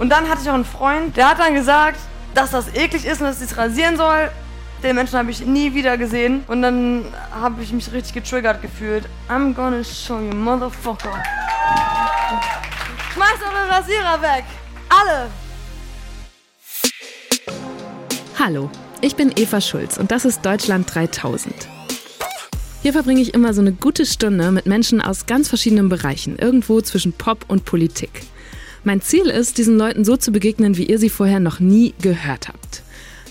Und dann hatte ich auch einen Freund, der hat dann gesagt, dass das eklig ist und dass ich es rasieren soll. Den Menschen habe ich nie wieder gesehen. Und dann habe ich mich richtig getriggert gefühlt. I'm gonna show you, motherfucker. Schmeiß eure Rasierer weg. Alle. Hallo, ich bin Eva Schulz und das ist Deutschland 3000. Hier verbringe ich immer so eine gute Stunde mit Menschen aus ganz verschiedenen Bereichen, irgendwo zwischen Pop und Politik. Mein Ziel ist, diesen Leuten so zu begegnen, wie ihr sie vorher noch nie gehört habt.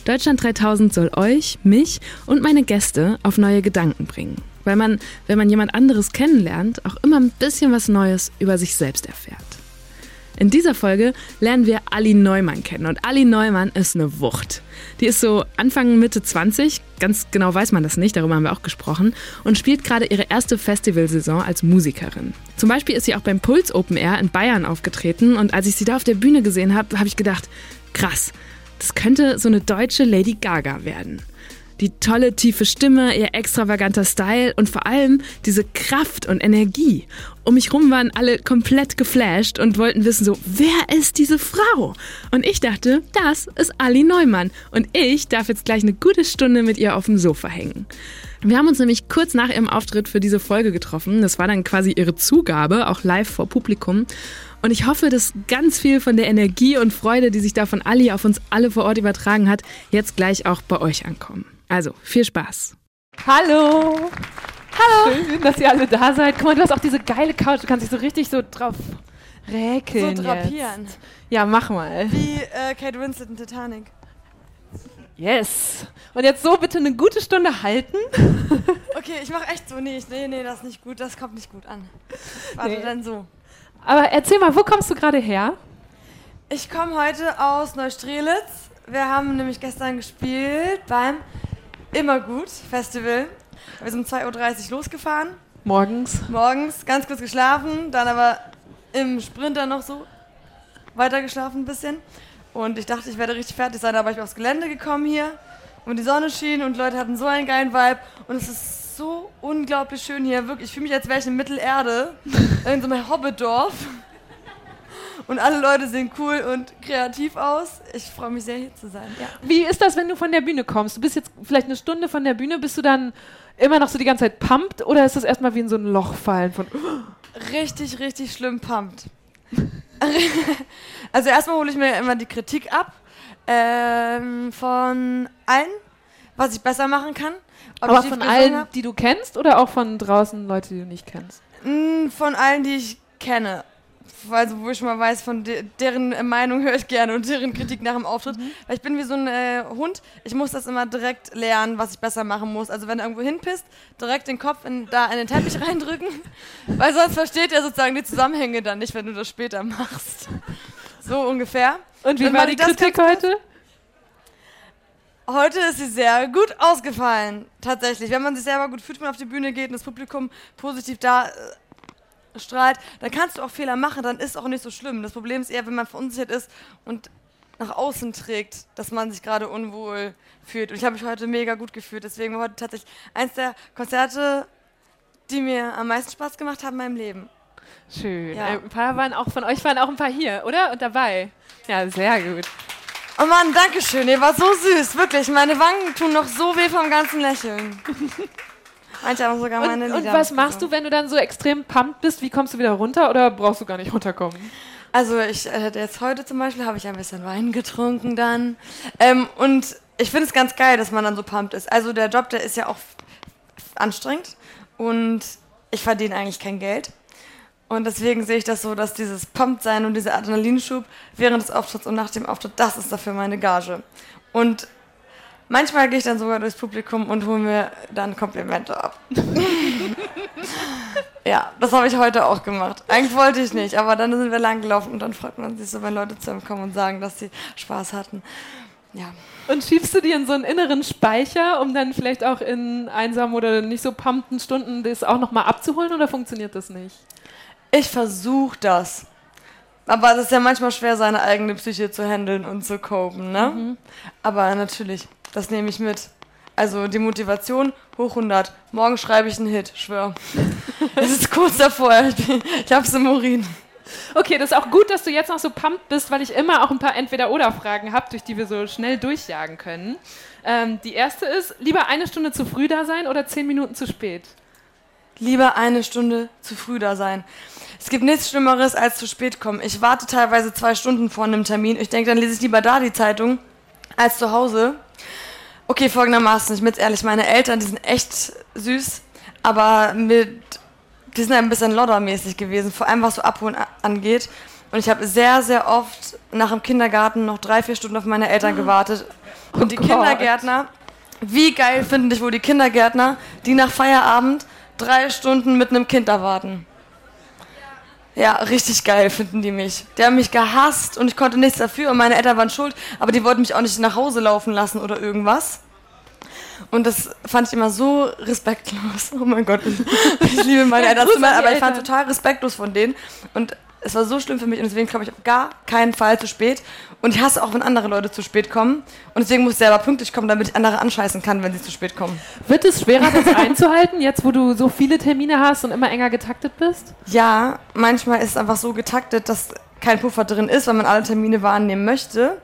Deutschland 3000 soll euch, mich und meine Gäste auf neue Gedanken bringen. Weil man, wenn man jemand anderes kennenlernt, auch immer ein bisschen was Neues über sich selbst erfährt. In dieser Folge lernen wir Ali Neumann kennen und Ali Neumann ist eine Wucht. Die ist so Anfang, Mitte 20, ganz genau weiß man das nicht, darüber haben wir auch gesprochen, und spielt gerade ihre erste Festivalsaison als Musikerin. Zum Beispiel ist sie auch beim Puls Open Air in Bayern aufgetreten und als ich sie da auf der Bühne gesehen habe, habe ich gedacht, krass, das könnte so eine deutsche Lady Gaga werden. Die tolle tiefe Stimme, ihr extravaganter Style und vor allem diese Kraft und Energie. Um mich rum waren alle komplett geflasht und wollten wissen so, wer ist diese Frau? Und ich dachte, das ist Ali Neumann und ich darf jetzt gleich eine gute Stunde mit ihr auf dem Sofa hängen. Wir haben uns nämlich kurz nach ihrem Auftritt für diese Folge getroffen. Das war dann quasi ihre Zugabe, auch live vor Publikum. Und ich hoffe, dass ganz viel von der Energie und Freude, die sich da von Ali auf uns alle vor Ort übertragen hat, jetzt gleich auch bei euch ankommen. Also, viel Spaß. Hallo. Hallo. Schön, dass ihr alle da seid. Guck mal, du hast auch diese geile Couch. Du kannst dich so richtig so drauf räkeln. So drapieren. Jetzt. Ja, mach mal. Wie äh, Kate Winslet in Titanic. Yes. Und jetzt so bitte eine gute Stunde halten. okay, ich mach echt so. Nee, nee, nee, das ist nicht gut. Das kommt nicht gut an. Warte, nee. dann so. Aber erzähl mal, wo kommst du gerade her? Ich komme heute aus Neustrelitz. Wir haben nämlich gestern gespielt beim Immer gut Festival. Wir sind um 2.30 Uhr losgefahren. Morgens. Morgens, ganz kurz geschlafen, dann aber im Sprinter noch so weiter geschlafen ein bisschen. Und ich dachte, ich werde richtig fertig sein, aber ich bin aufs Gelände gekommen hier und die Sonne schien und Leute hatten so einen geilen Vibe und es ist so unglaublich schön hier. Wirklich, ich fühle mich, als wäre ich in Mittelerde, in so einem Hobbitdorf und alle Leute sehen cool und kreativ aus. Ich freue mich sehr, hier zu sein. Ja. Wie ist das, wenn du von der Bühne kommst? Du bist jetzt vielleicht eine Stunde von der Bühne, bist du dann immer noch so die ganze Zeit pumped oder ist das erstmal wie in so ein Loch fallen von richtig, richtig schlimm pumped. also erstmal hole ich mir immer die Kritik ab ähm, von allen, was ich besser machen kann. Aber von allen, hab. die du kennst oder auch von draußen Leute, die du nicht kennst? Mm, von allen, die ich kenne also wo ich schon mal weiß, von de deren Meinung höre ich gerne und deren Kritik nach dem Auftritt. Mhm. Weil ich bin wie so ein äh, Hund, ich muss das immer direkt lernen, was ich besser machen muss. Also wenn er irgendwo hinpisst, direkt den Kopf in, da in den Teppich reindrücken, weil sonst versteht er sozusagen die Zusammenhänge dann nicht, wenn du das später machst. So ungefähr. Und wie dann war die Kritik heute? Heute ist sie sehr gut ausgefallen, tatsächlich. Wenn man sich selber gut fühlt, wenn man auf die Bühne geht und das Publikum positiv da äh, strahlt, dann kannst du auch Fehler machen, dann ist es auch nicht so schlimm. Das Problem ist eher, wenn man verunsichert ist und nach außen trägt, dass man sich gerade unwohl fühlt. Und ich habe mich heute mega gut gefühlt. Deswegen war heute tatsächlich eins der Konzerte, die mir am meisten Spaß gemacht haben in meinem Leben. Schön. Ja. Äh, ein paar waren auch von euch waren auch ein paar hier, oder? Und dabei. Ja, sehr gut. Oh Mann, danke schön. Ihr wart so süß, wirklich. Meine Wangen tun noch so weh vom ganzen Lächeln. Manche haben sogar meine und, Lieder. Und was machst du, wenn du dann so extrem pumped bist? Wie kommst du wieder runter oder brauchst du gar nicht runterkommen? Also ich äh, jetzt heute zum Beispiel habe ich ein bisschen Wein getrunken dann ähm, und ich finde es ganz geil, dass man dann so pumped ist. Also der Job, der ist ja auch anstrengend und ich verdiene eigentlich kein Geld. Und deswegen sehe ich das so, dass dieses Pumped sein und dieser Adrenalinschub während des Auftritts und nach dem Auftritt, das ist dafür meine Gage. Und Manchmal gehe ich dann sogar durchs Publikum und hole mir dann Komplimente ab. ja, das habe ich heute auch gemacht. Eigentlich wollte ich nicht, aber dann sind wir lang gelaufen und dann freut man sich so, wenn Leute zu einem kommen und sagen, dass sie Spaß hatten. Ja. Und schiebst du dir in so einen inneren Speicher, um dann vielleicht auch in einsamen oder nicht so pumpten Stunden das auch nochmal abzuholen oder funktioniert das nicht? Ich versuche das. Aber es ist ja manchmal schwer, seine eigene Psyche zu handeln und zu copen, ne? Mhm. Aber natürlich. Das nehme ich mit. Also die Motivation hoch 100. Morgen schreibe ich einen Hit, schwör. es ist kurz davor. Ich, ich hab's im Urin. Okay, das ist auch gut, dass du jetzt noch so pumped bist, weil ich immer auch ein paar Entweder-Oder-Fragen habe, durch die wir so schnell durchjagen können. Ähm, die erste ist, lieber eine Stunde zu früh da sein oder zehn Minuten zu spät? Lieber eine Stunde zu früh da sein. Es gibt nichts Schlimmeres als zu spät kommen. Ich warte teilweise zwei Stunden vor einem Termin. Ich denke, dann lese ich lieber da die Zeitung als zu Hause. Okay, folgendermaßen, ich bin jetzt ehrlich, meine Eltern, die sind echt süß, aber mit, die sind ein bisschen loddermäßig gewesen, vor allem was so Abholen angeht. Und ich habe sehr, sehr oft nach dem Kindergarten noch drei, vier Stunden auf meine Eltern gewartet. Und oh die Gott. Kindergärtner, wie geil finden dich wohl die Kindergärtner, die nach Feierabend drei Stunden mit einem Kind da warten? Ja, richtig geil finden die mich. Die haben mich gehasst und ich konnte nichts dafür und meine Eltern waren schuld, aber die wollten mich auch nicht nach Hause laufen lassen oder irgendwas. Und das fand ich immer so respektlos. Oh mein Gott, ich liebe meine Eltern, aber ich fand total respektlos von denen. Und es war so schlimm für mich und deswegen komme ich auf gar keinen Fall zu spät. Und ich hasse auch, wenn andere Leute zu spät kommen. Und deswegen muss ich selber pünktlich kommen, damit ich andere anscheißen kann, wenn sie zu spät kommen. Wird es schwerer, das einzuhalten, jetzt wo du so viele Termine hast und immer enger getaktet bist? Ja, manchmal ist es einfach so getaktet, dass kein Puffer drin ist, weil man alle Termine wahrnehmen möchte.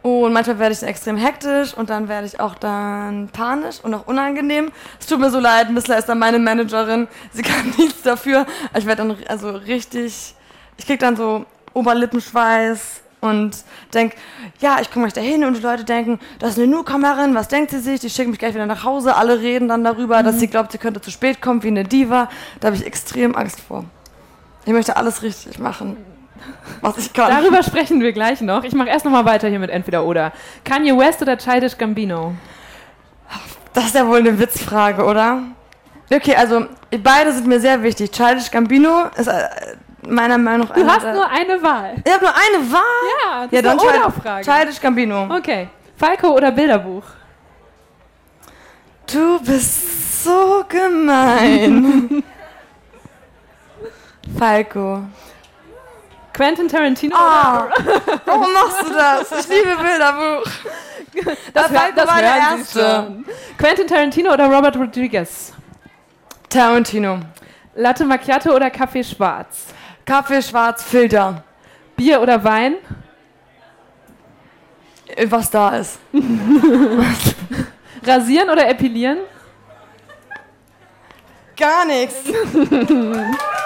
Und manchmal werde ich dann extrem hektisch und dann werde ich auch dann panisch und auch unangenehm. Es tut mir so leid, Missler ist dann meine Managerin. Sie kann nichts dafür. Ich werde dann also richtig, ich krieg dann so Oberlippenschweiß und denk, ja, ich komme gleich dahin und die Leute denken, das ist eine Newcomerin, was denkt sie sich? Die schicken mich gleich wieder nach Hause. Alle reden dann darüber, mhm. dass sie glaubt, sie könnte zu spät kommen wie eine Diva. Da habe ich extrem Angst vor. Ich möchte alles richtig machen was ich kann. Darüber sprechen wir gleich noch. Ich mache erst noch mal weiter hier mit entweder oder. Kanye West oder Childish Gambino? Das ist ja wohl eine Witzfrage, oder? Okay, also beide sind mir sehr wichtig. Childish Gambino ist äh, meiner Meinung nach. Du hast nur eine Wahl. Ich habe nur eine Wahl. Ja, das ja, ist dann eine Frage. Childish Gambino. Okay. Falco oder Bilderbuch? Du bist so gemein. Falco. Quentin Tarantino. Oh, warum machst du das? Ich liebe Bilderbuch. Das, das, das war der erste. Quentin Tarantino oder Robert Rodriguez? Tarantino. Latte Macchiato oder Kaffee Schwarz? Kaffee Schwarz Filter. Bier oder Wein? Was da ist. Rasieren oder epilieren? Gar nichts.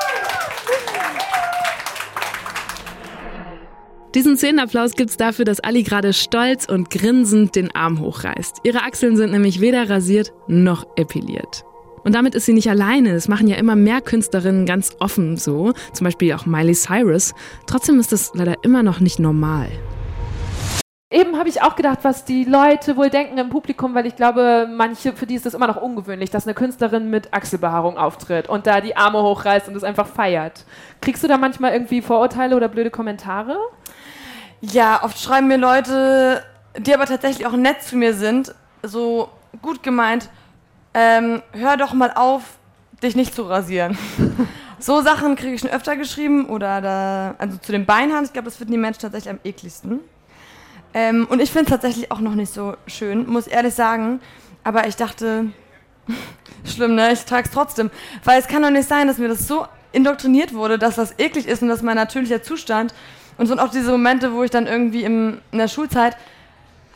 Diesen Szenenapplaus gibt's dafür, dass Ali gerade stolz und grinsend den Arm hochreißt. Ihre Achseln sind nämlich weder rasiert noch epiliert. Und damit ist sie nicht alleine. Es machen ja immer mehr Künstlerinnen ganz offen so, zum Beispiel auch Miley Cyrus. Trotzdem ist das leider immer noch nicht normal. Eben habe ich auch gedacht, was die Leute wohl denken im Publikum, weil ich glaube, manche, für die ist das immer noch ungewöhnlich, dass eine Künstlerin mit Achselbehaarung auftritt und da die Arme hochreißt und es einfach feiert. Kriegst du da manchmal irgendwie Vorurteile oder blöde Kommentare? Ja, oft schreiben mir Leute, die aber tatsächlich auch nett zu mir sind, so gut gemeint, ähm, hör doch mal auf, dich nicht zu rasieren. so Sachen kriege ich schon öfter geschrieben oder da, also zu den Beinhaaren, ich glaube, das finden die Menschen tatsächlich am ekligsten. Ähm, und ich finde es tatsächlich auch noch nicht so schön, muss ehrlich sagen. Aber ich dachte, schlimm, ne? Ich trage es trotzdem. Weil es kann doch nicht sein, dass mir das so indoktriniert wurde, dass das eklig ist und dass mein natürlicher Zustand und so sind auch diese Momente, wo ich dann irgendwie im, in der Schulzeit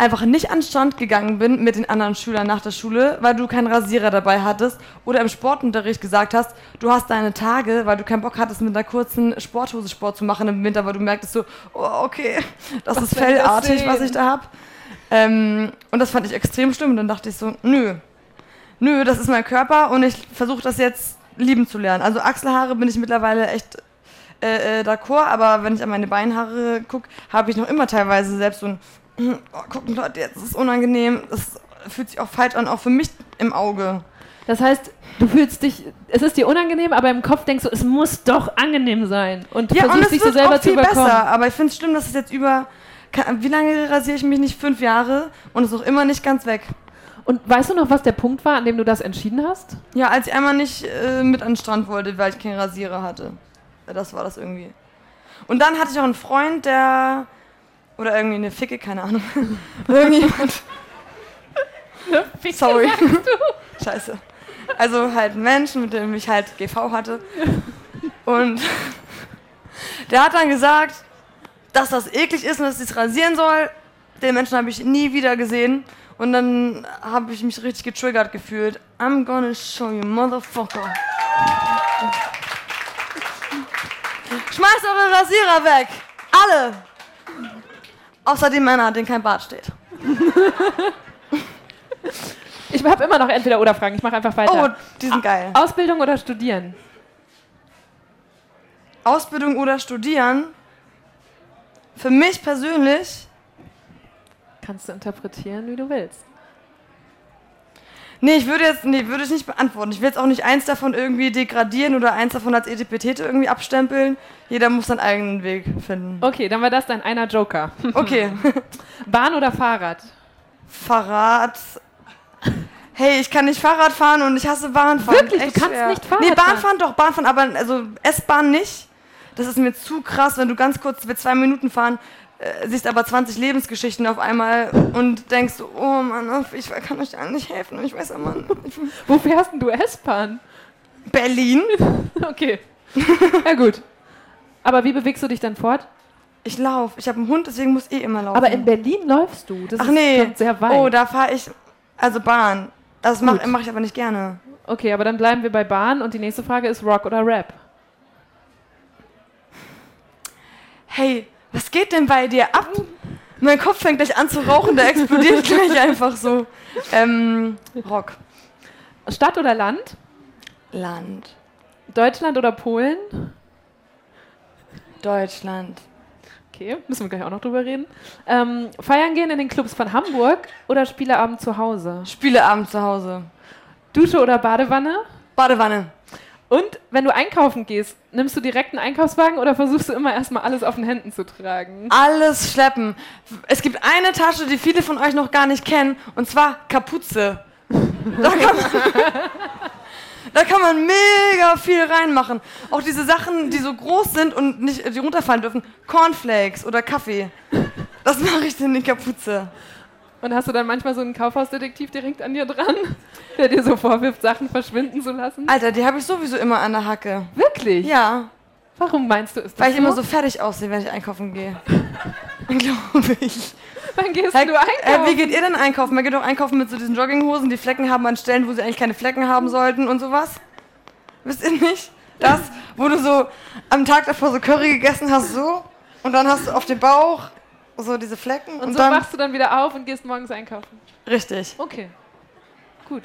einfach nicht an den Strand gegangen bin mit den anderen Schülern nach der Schule, weil du keinen Rasierer dabei hattest oder im Sportunterricht gesagt hast, du hast deine Tage, weil du keinen Bock hattest, mit einer kurzen Sporthose Sport zu machen im Winter, weil du merktest so, oh, okay, das was ist fellartig, was ich da habe. Ähm, und das fand ich extrem schlimm und dann dachte ich so, nö, nö, das ist mein Körper und ich versuche das jetzt lieben zu lernen. Also Achselhaare bin ich mittlerweile echt äh, äh, d'accord, aber wenn ich an meine Beinhaare gucke, habe ich noch immer teilweise selbst so ein, oh, gucken Leute, jetzt ist es unangenehm, das fühlt sich auch falsch an, auch für mich im Auge. Das heißt, du fühlst dich, es ist dir unangenehm, aber im Kopf denkst du, es muss doch angenehm sein. Und ja, versuchst und dich so selber auch viel zu überkommen. besser, aber ich finde es schlimm, dass es jetzt über, wie lange rasiere ich mich nicht? Fünf Jahre und es ist auch immer nicht ganz weg. Und weißt du noch, was der Punkt war, an dem du das entschieden hast? Ja, als ich einmal nicht äh, mit an den Strand wollte, weil ich keinen Rasierer hatte. Das war das irgendwie. Und dann hatte ich auch einen Freund, der. Oder irgendwie eine Ficke, keine Ahnung. Irgendjemand. Eine Ficke, Sorry. Scheiße. Also halt ein Mensch, mit dem ich halt GV hatte. Und Der hat dann gesagt, dass das eklig ist und dass ich es rasieren soll. Den Menschen habe ich nie wieder gesehen. Und dann habe ich mich richtig getriggert gefühlt. I'm gonna show you, motherfucker. Schmeißt eure Rasierer weg. Alle. Außer die Männer, denen kein Bart steht. Ich habe immer noch entweder oder Fragen. Ich mache einfach weiter. Oh, die sind geil. Ausbildung oder studieren? Ausbildung oder studieren? Für mich persönlich Kannst du interpretieren, wie du willst. Nee, ich würde jetzt, nee, würde ich nicht beantworten. Ich will jetzt auch nicht eins davon irgendwie degradieren oder eins davon als Etipetete irgendwie abstempeln. Jeder muss seinen eigenen Weg finden. Okay, dann war das dein einer Joker. Okay. Bahn oder Fahrrad? Fahrrad. Hey, ich kann nicht Fahrrad fahren und ich hasse Bahnfahren. Wirklich? Du kannst nicht Fahrrad Nee, fahren? Bahnfahren doch, Bahnfahren, aber also S-Bahn nicht. Das ist mir zu krass, wenn du ganz kurz für zwei Minuten fahren, äh, siehst aber 20 Lebensgeschichten auf einmal und denkst, oh Mann, ich kann euch allen nicht helfen ich weiß immer nicht. Wo fährst denn du S-Bahn? Berlin. Okay. Ja, gut. Aber wie bewegst du dich dann fort? Ich laufe. Ich habe einen Hund, deswegen muss ich eh immer laufen. Aber in Berlin läufst du. Das Ach ist nee. sehr weit. Oh, da fahre ich. Also Bahn. Das mache mach ich aber nicht gerne. Okay, aber dann bleiben wir bei Bahn und die nächste Frage ist Rock oder Rap? Hey, was geht denn bei dir ab? Mein Kopf fängt gleich an zu rauchen, der explodiert gleich einfach so. Ähm, Rock. Stadt oder Land? Land. Deutschland oder Polen? Deutschland. Okay, müssen wir gleich auch noch drüber reden. Ähm, feiern gehen in den Clubs von Hamburg oder Spieleabend zu Hause? Spieleabend zu Hause. Dusche oder Badewanne? Badewanne. Und wenn du einkaufen gehst, nimmst du direkt einen Einkaufswagen oder versuchst du immer erstmal alles auf den Händen zu tragen? Alles schleppen. Es gibt eine Tasche, die viele von euch noch gar nicht kennen, und zwar Kapuze. Da kann man, da kann man mega viel reinmachen. Auch diese Sachen, die so groß sind und nicht, die runterfallen dürfen. Cornflakes oder Kaffee. Das mache ich in die Kapuze. Und hast du dann manchmal so einen Kaufhausdetektiv direkt an dir dran, der dir so vorwirft, Sachen verschwinden zu lassen? Alter, die habe ich sowieso immer an der Hacke. Wirklich? Ja, Warum meinst du, das weil ich immer so fertig aussehe, wenn ich einkaufen gehe. Glaube ich. Wann gehst Hey, du äh, einkaufen? wie geht ihr denn einkaufen? Man geht doch einkaufen mit so diesen Jogginghosen, die Flecken haben an Stellen, wo sie eigentlich keine Flecken haben sollten und sowas. Wisst ihr nicht? Das, wo du so am Tag davor so Curry gegessen hast, so, und dann hast du auf dem Bauch so diese Flecken und, und so dann. wachst du dann wieder auf und gehst morgens einkaufen. Richtig. Okay. Gut.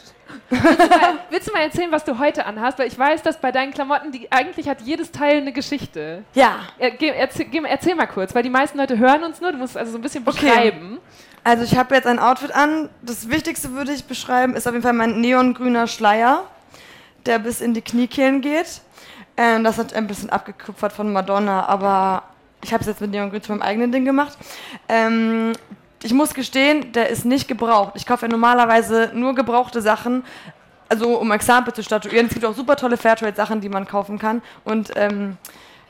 Willst du, mal, willst du mal erzählen, was du heute anhast? Weil ich weiß, dass bei deinen Klamotten, die, eigentlich hat jedes Teil eine Geschichte. Ja. Er, geh, erzähl, geh, erzähl mal kurz, weil die meisten Leute hören uns nur. Du musst es also so ein bisschen Okay. beschreiben. Also ich habe jetzt ein Outfit an. Das Wichtigste würde ich beschreiben, ist auf jeden Fall mein neongrüner Schleier, der bis in die Kniekehlen geht. Ähm, das hat ein bisschen abgekupfert von Madonna, aber ich habe es jetzt mit neongrün zu meinem eigenen Ding gemacht. Ähm, ich muss gestehen, der ist nicht gebraucht. Ich kaufe ja normalerweise nur gebrauchte Sachen, also um Exempel zu statuieren. Es gibt auch super tolle Fairtrade-Sachen, die man kaufen kann. Und ähm,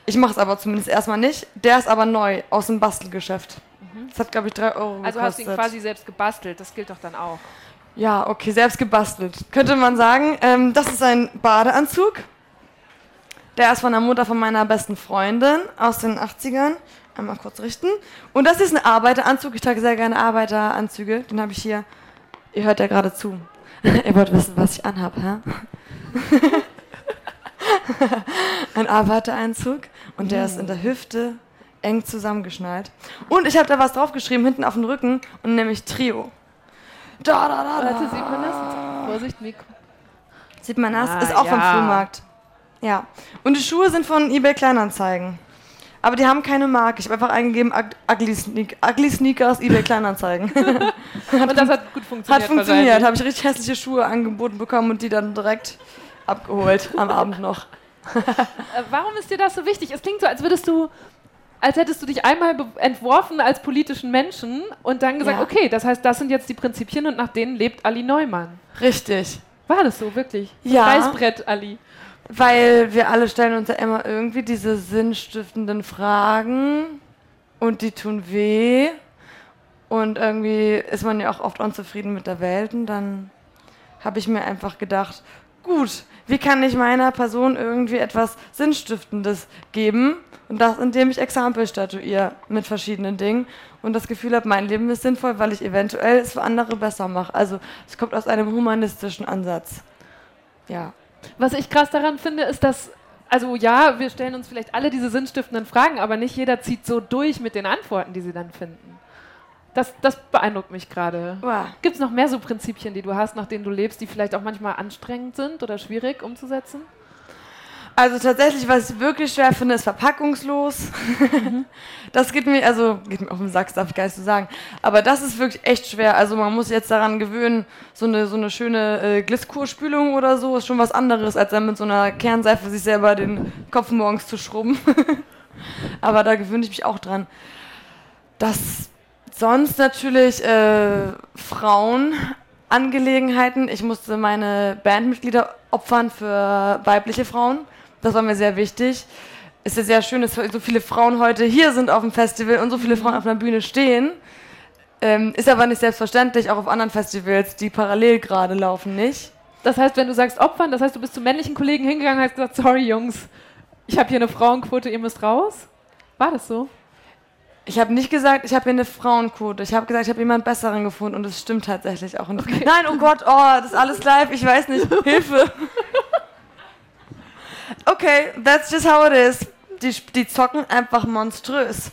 ich mache es aber zumindest erstmal nicht. Der ist aber neu, aus dem Bastelgeschäft. Das hat, glaube ich, 3 Euro Also hast du ihn gekostet. quasi selbst gebastelt. Das gilt doch dann auch. Ja, okay, selbst gebastelt. Könnte man sagen. Ähm, das ist ein Badeanzug. Der ist von der Mutter von meiner besten Freundin aus den 80ern. Einmal kurz richten. Und das ist ein Arbeiteranzug. Ich trage sehr gerne Arbeiteranzüge. Den habe ich hier. Ihr hört ja gerade zu. Ihr wollt wissen, was ich anhab, hä? ein Arbeiteranzug. Und der ist in der Hüfte eng zusammengeschnallt. Und ich habe da was draufgeschrieben, hinten auf dem Rücken. Und nämlich Trio. Da, da, da, da. Warte, sieht man das? Vorsicht, Mikro. Sieht man das? Ah, ist auch vom ja. Flohmarkt. Ja. Und die Schuhe sind von eBay Kleinanzeigen. Aber die haben keine Marke. Ich habe einfach eingegeben, Ug- Ugly, Sneak, Ugly Sneakers, eBay Kleinanzeigen. Und das hat gut funktioniert. Hat funktioniert. wahrscheinlich. Habe ich richtig hässliche Schuhe angeboten bekommen und die dann direkt abgeholt am Abend noch. Äh, warum ist dir das so wichtig? Es klingt so, als würdest du, als hättest du dich einmal entworfen als politischen Menschen und dann gesagt, Ja. okay, das heißt, das sind jetzt die Prinzipien und nach denen lebt Ali Neumann. Richtig. War das so, wirklich? Ja. Reißbrett, Ali. Weil wir alle stellen uns ja immer irgendwie diese sinnstiftenden Fragen und die tun weh. Und irgendwie ist man ja auch oft unzufrieden mit der Welt. Und dann habe ich mir einfach gedacht, gut, wie kann ich meiner Person irgendwie etwas Sinnstiftendes geben? Und das, indem ich Exempel statuiere mit verschiedenen Dingen und das Gefühl habe, mein Leben ist sinnvoll, weil ich eventuell es für andere besser mache. Also es kommt aus einem humanistischen Ansatz. Ja. Was ich krass daran finde, ist, dass, also ja, wir stellen uns vielleicht alle diese sinnstiftenden Fragen, aber nicht jeder zieht so durch mit den Antworten, die sie dann finden. Das, das beeindruckt mich gerade. Wow. Gibt es noch mehr so Prinzipien, die du hast, nach denen du lebst, die vielleicht auch manchmal anstrengend sind oder schwierig umzusetzen? Also tatsächlich, was ich wirklich schwer finde, ist verpackungslos. das geht mir, also geht mir auf den Sack, darf ich gar nicht so sagen. Aber das ist wirklich echt schwer. Also man muss jetzt daran gewöhnen, so eine, so eine schöne äh, Glisskurspülung oder so ist schon was anderes, als dann mit so einer Kernseife sich selber den Kopf morgens zu schrubben. Aber da gewöhne ich mich auch dran. Das sonst natürlich äh, Frauenangelegenheiten. Ich musste meine Bandmitglieder opfern für weibliche Frauen. Das war mir sehr wichtig. Es ist ja sehr schön, dass so viele Frauen heute hier sind auf dem Festival und so viele Frauen auf einer Bühne stehen. Ähm, ist aber nicht selbstverständlich, auch auf anderen Festivals, die parallel gerade laufen, nicht. Das heißt, wenn du sagst opfern, das heißt, du bist zu männlichen Kollegen hingegangen und hast gesagt, sorry Jungs, ich habe hier eine Frauenquote, ihr müsst raus? War das so? Ich habe nicht gesagt, ich habe hier eine Frauenquote. Ich habe gesagt, ich habe jemand Besseren gefunden und es stimmt tatsächlich auch. Okay. Nein, oh Gott, oh, das ist alles live, ich weiß nicht. Hilfe. Okay, that's just how it is. Die, die zocken einfach monströs.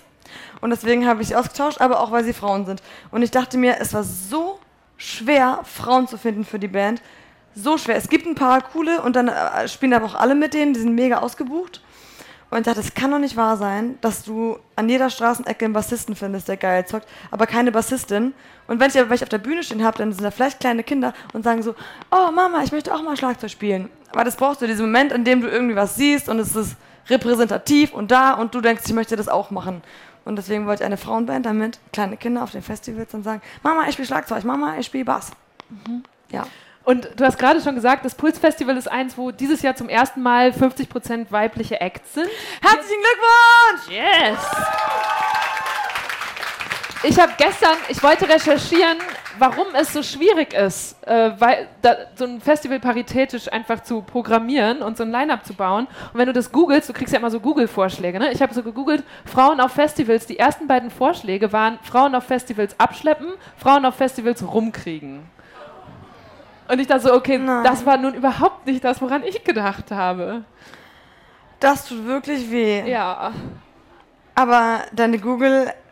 Und deswegen habe ich sie ausgetauscht, aber auch weil sie Frauen sind. Und ich dachte mir, es war so schwer, Frauen zu finden für die Band. So schwer. Es gibt ein paar coole und dann äh, spielen aber auch alle mit denen, die sind mega ausgebucht. Und ich dachte, es kann doch nicht wahr sein, dass du an jeder Straßenecke einen Bassisten findest, der geil zockt, aber keine Bassistin. Und wenn ich aber auf der Bühne stehen habe, dann sind da vielleicht kleine Kinder und sagen so, oh Mama, ich möchte auch mal Schlagzeug spielen. Aber das brauchst du, diesen Moment, in dem du irgendwie was siehst und es ist repräsentativ und da und du denkst, ich möchte das auch machen. Und deswegen wollte ich eine Frauenband, damit kleine Kinder auf den Festivals dann sagen, Mama, ich spiele Schlagzeug, Mama, ich spiele Bass. Mhm. Ja. Und du hast gerade schon gesagt, das Pulsfestival ist eins, wo dieses Jahr zum ersten Mal 50% weibliche Acts sind. Herzlichen Glückwunsch! Yes! Ich habe gestern, ich wollte recherchieren, warum es so schwierig ist, äh, weil, da, so ein Festival paritätisch einfach zu programmieren und so ein Line-Up zu bauen. Und wenn du das googelst, du kriegst ja immer so Google-Vorschläge. Ne? Ich habe so gegoogelt, Frauen auf Festivals. Die ersten beiden Vorschläge waren Frauen auf Festivals abschleppen, Frauen auf Festivals rumkriegen. Und ich dachte so, okay, Nein. das war nun überhaupt nicht das, woran ich gedacht habe. Das tut wirklich weh. Ja. Aber deine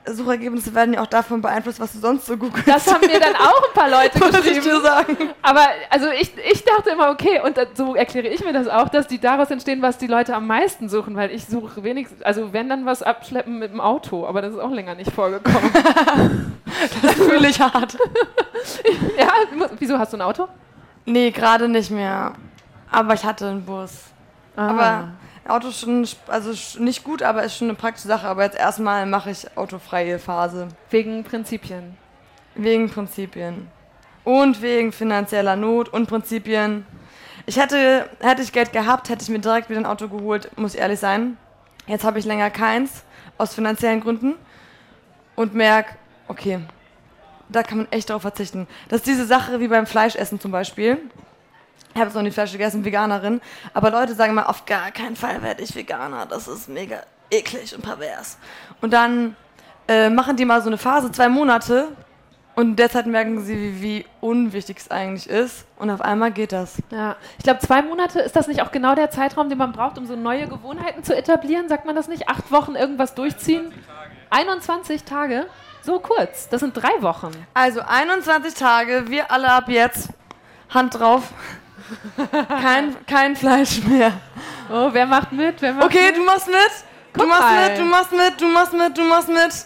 Google-Suchergebnisse werden ja auch davon beeinflusst, was du sonst so googelst. Das haben mir dann auch ein paar Leute geschrieben. Ich dir sagen. Aber also ich, ich dachte immer, okay, und so erkläre ich mir das auch, dass die daraus entstehen, was die Leute am meisten suchen, weil ich suche wenigstens, also wenn dann was abschleppen mit dem Auto, aber das ist auch länger nicht vorgekommen. das fühle ich hart. ja, wieso hast du ein Auto? Nee, gerade nicht mehr. Aber ich hatte einen Bus. Ah. Aber Auto ist schon, also nicht gut, aber ist schon eine praktische Sache. Aber jetzt erstmal mache ich autofreie Phase. Wegen Prinzipien. Wegen Prinzipien. Und wegen finanzieller Not und Prinzipien. Ich hätte, hätte ich Geld gehabt, hätte ich mir direkt wieder ein Auto geholt, muss ich ehrlich sein. Jetzt habe ich länger keins, aus finanziellen Gründen. Und merke, okay, da kann man echt darauf verzichten. Das ist diese Sache wie beim Fleischessen zum Beispiel. Ich habe jetzt noch nie Fleisch gegessen, Veganerin. Aber Leute sagen immer, auf gar keinen Fall werde ich Veganer. Das ist mega eklig und pervers. Und dann äh, machen die mal so eine Phase, zwei Monate. Und derzeit merken sie, wie, wie, unwichtig es eigentlich ist. Und auf einmal geht das. Ja, ich glaube, zwei Monate ist das nicht auch genau der Zeitraum, den man braucht, um so neue Gewohnheiten zu etablieren? Sagt man das nicht? Acht Wochen irgendwas durchziehen? 21 Tage? So kurz. Das sind drei Wochen. Also 21 Tage, wir alle ab jetzt. Hand drauf. Kein, kein Fleisch mehr. Oh, wer macht mit? Wer macht okay, mit? du machst mit. Du machst mit, du machst mit, du machst mit, du machst mit.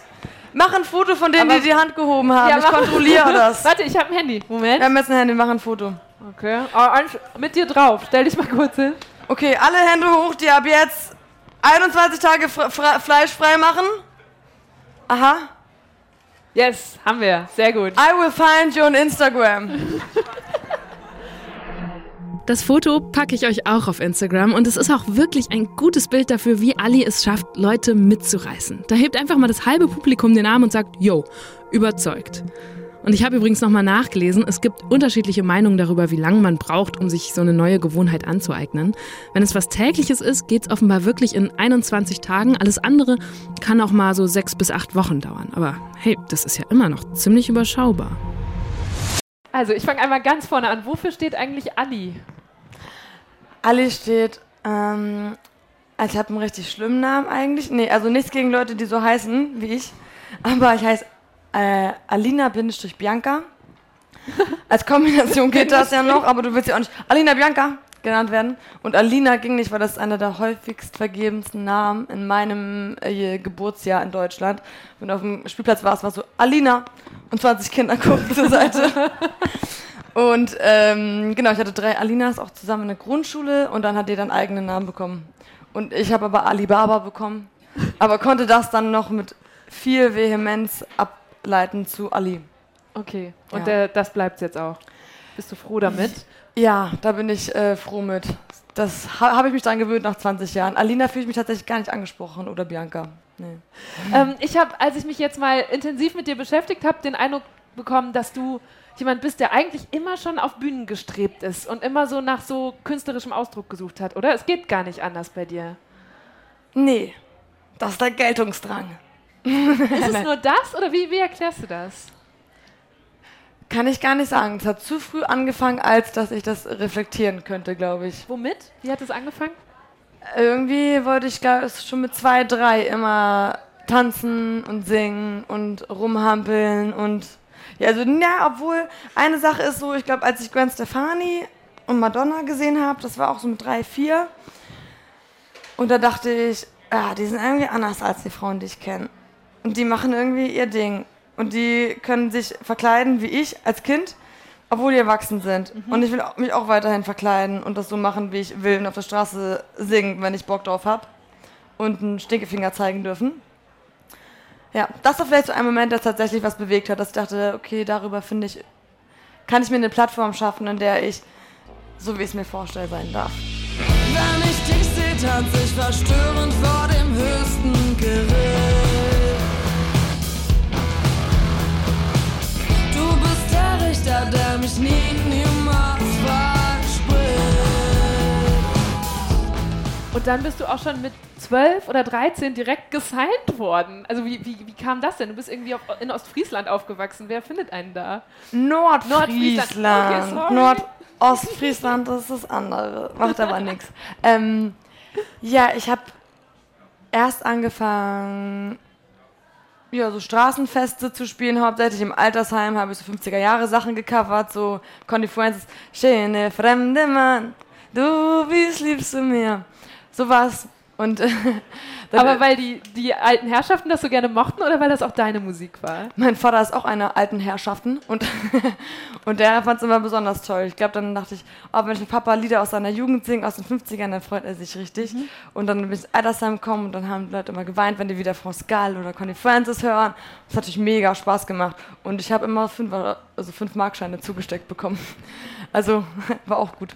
Mach ein Foto von denen, Aber die die Hand gehoben haben. Ja, ich kontrolliere das. Warte, ich habe ein Handy. Moment. Wir haben jetzt ein Handy, mach ein Foto. Okay. Oh, mit dir drauf. Stell dich mal kurz hin. Okay, alle Hände hoch, die ab jetzt 21 Tage fleischfrei machen. Aha. Yes, haben wir. Sehr gut. I will find you on Instagram. Das Foto packe ich euch auch auf Instagram und es ist auch wirklich ein gutes Bild dafür, wie Ali es schafft, Leute mitzureißen. Da hebt einfach mal das halbe Publikum den Arm und sagt, yo, überzeugt. Und ich habe übrigens nochmal nachgelesen, es gibt unterschiedliche Meinungen darüber, wie lange man braucht, um sich so eine neue Gewohnheit anzueignen. Wenn es was Tägliches ist, geht es offenbar wirklich in 21 Tagen. Alles andere kann auch mal so sechs bis acht Wochen dauern. Aber hey, das ist ja immer noch ziemlich überschaubar. Also, ich fange einmal ganz vorne an. Wofür steht eigentlich Ali? Ali steht, ähm, also ich habe einen richtig schlimmen Namen eigentlich. Nee, also nichts gegen Leute, die so heißen wie ich. Aber ich heiße äh, Alina-Bianca. Als Kombination geht das ja noch, aber du willst ja auch nicht Alina Bianca genannt werden. Und Alina ging nicht, weil das ist einer der häufigst vergebensten Namen in meinem äh, Geburtsjahr in Deutschland. Wenn du auf dem Spielplatz warst, war es so Alina und 20 Kinder gucken zur Seite. und ähm, genau, ich hatte drei Alinas auch zusammen in der Grundschule und dann hat jeder einen eigenen Namen bekommen. Und ich habe aber Alibaba bekommen, aber konnte das dann noch mit viel Vehemenz ableiten zu Ali. Okay, und ja. der, das bleibt jetzt auch. Bist du froh damit? Ja, da bin ich äh, froh mit. Das ha habe ich mich dran gewöhnt nach 20 Jahren. Alina fühle ich mich tatsächlich gar nicht angesprochen oder Bianca. Nee. Ähm, ich habe, als ich mich jetzt mal intensiv mit dir beschäftigt habe, den Eindruck bekommen, dass du jemand bist, der eigentlich immer schon auf Bühnen gestrebt ist und immer so nach so künstlerischem Ausdruck gesucht hat, oder? Es geht gar nicht anders bei dir. Nee, das ist der Geltungsdrang. Ist es nur das oder wie, wie erklärst du das? Kann ich gar nicht sagen. Es hat zu früh angefangen, als dass ich das reflektieren könnte, glaube ich. Womit? Wie hat es angefangen? Irgendwie wollte ich glaub, schon mit zwei, drei immer tanzen und singen und rumhampeln und ja, also ja, obwohl eine Sache ist so, ich glaube, als ich Gwen Stefani und Madonna gesehen habe, das war auch so mit drei, vier und da dachte ich, ja, die sind irgendwie anders als die Frauen, die ich kenne. Und die machen irgendwie ihr Ding. Und die können sich verkleiden wie ich als Kind, obwohl die erwachsen sind. Mhm. Und ich will mich auch weiterhin verkleiden und das so machen, wie ich will und auf der Straße singen, wenn ich Bock drauf habe. Und einen Stinkefinger zeigen dürfen. Ja, das war vielleicht so ein Moment, der tatsächlich was bewegt hat, dass ich dachte, okay, darüber finde ich, kann ich mir eine Plattform schaffen, in der ich, so wie ich es mir vorstelle, sein darf. Wenn ich dich sehe, tanzt sich verstörend vor dem höchsten Gericht. Richter, der mich nie, niemals verspricht. Und dann bist du auch schon mit 12 oder 13 direkt gesigned worden. Also wie, wie, wie kam das denn? Du bist irgendwie auf, in Ostfriesland aufgewachsen. Wer findet einen da? Nordfriesland. Okay, Nordostfriesland, das ist das andere. Macht aber nichts. Ähm, ja, ich habe erst angefangen ja, so Straßenfeste zu spielen, hauptsächlich im Altersheim habe ich so 50er Jahre Sachen gecovert, so Conny Fuentes, schöne fremde Mann, du, wie liebst du mir? Sowas. Und Aber weil die, die alten Herrschaften das so gerne mochten oder weil das auch deine Musik war? Mein Vater ist auch einer alten Herrschaften und, und der fand es immer besonders toll. Ich glaube, dann dachte ich, oh, wenn ich mit Papa Lieder aus seiner Jugend singe, aus den 50ern, dann freut er sich richtig. Mhm. Und dann bin ich ins Altersheim gekommen und dann haben die Leute immer geweint, wenn die wieder France Gall oder Connie Francis hören. Das hat natürlich mega Spaß gemacht. Und ich habe immer fünf, also fünf Markscheine zugesteckt bekommen. Also war auch gut.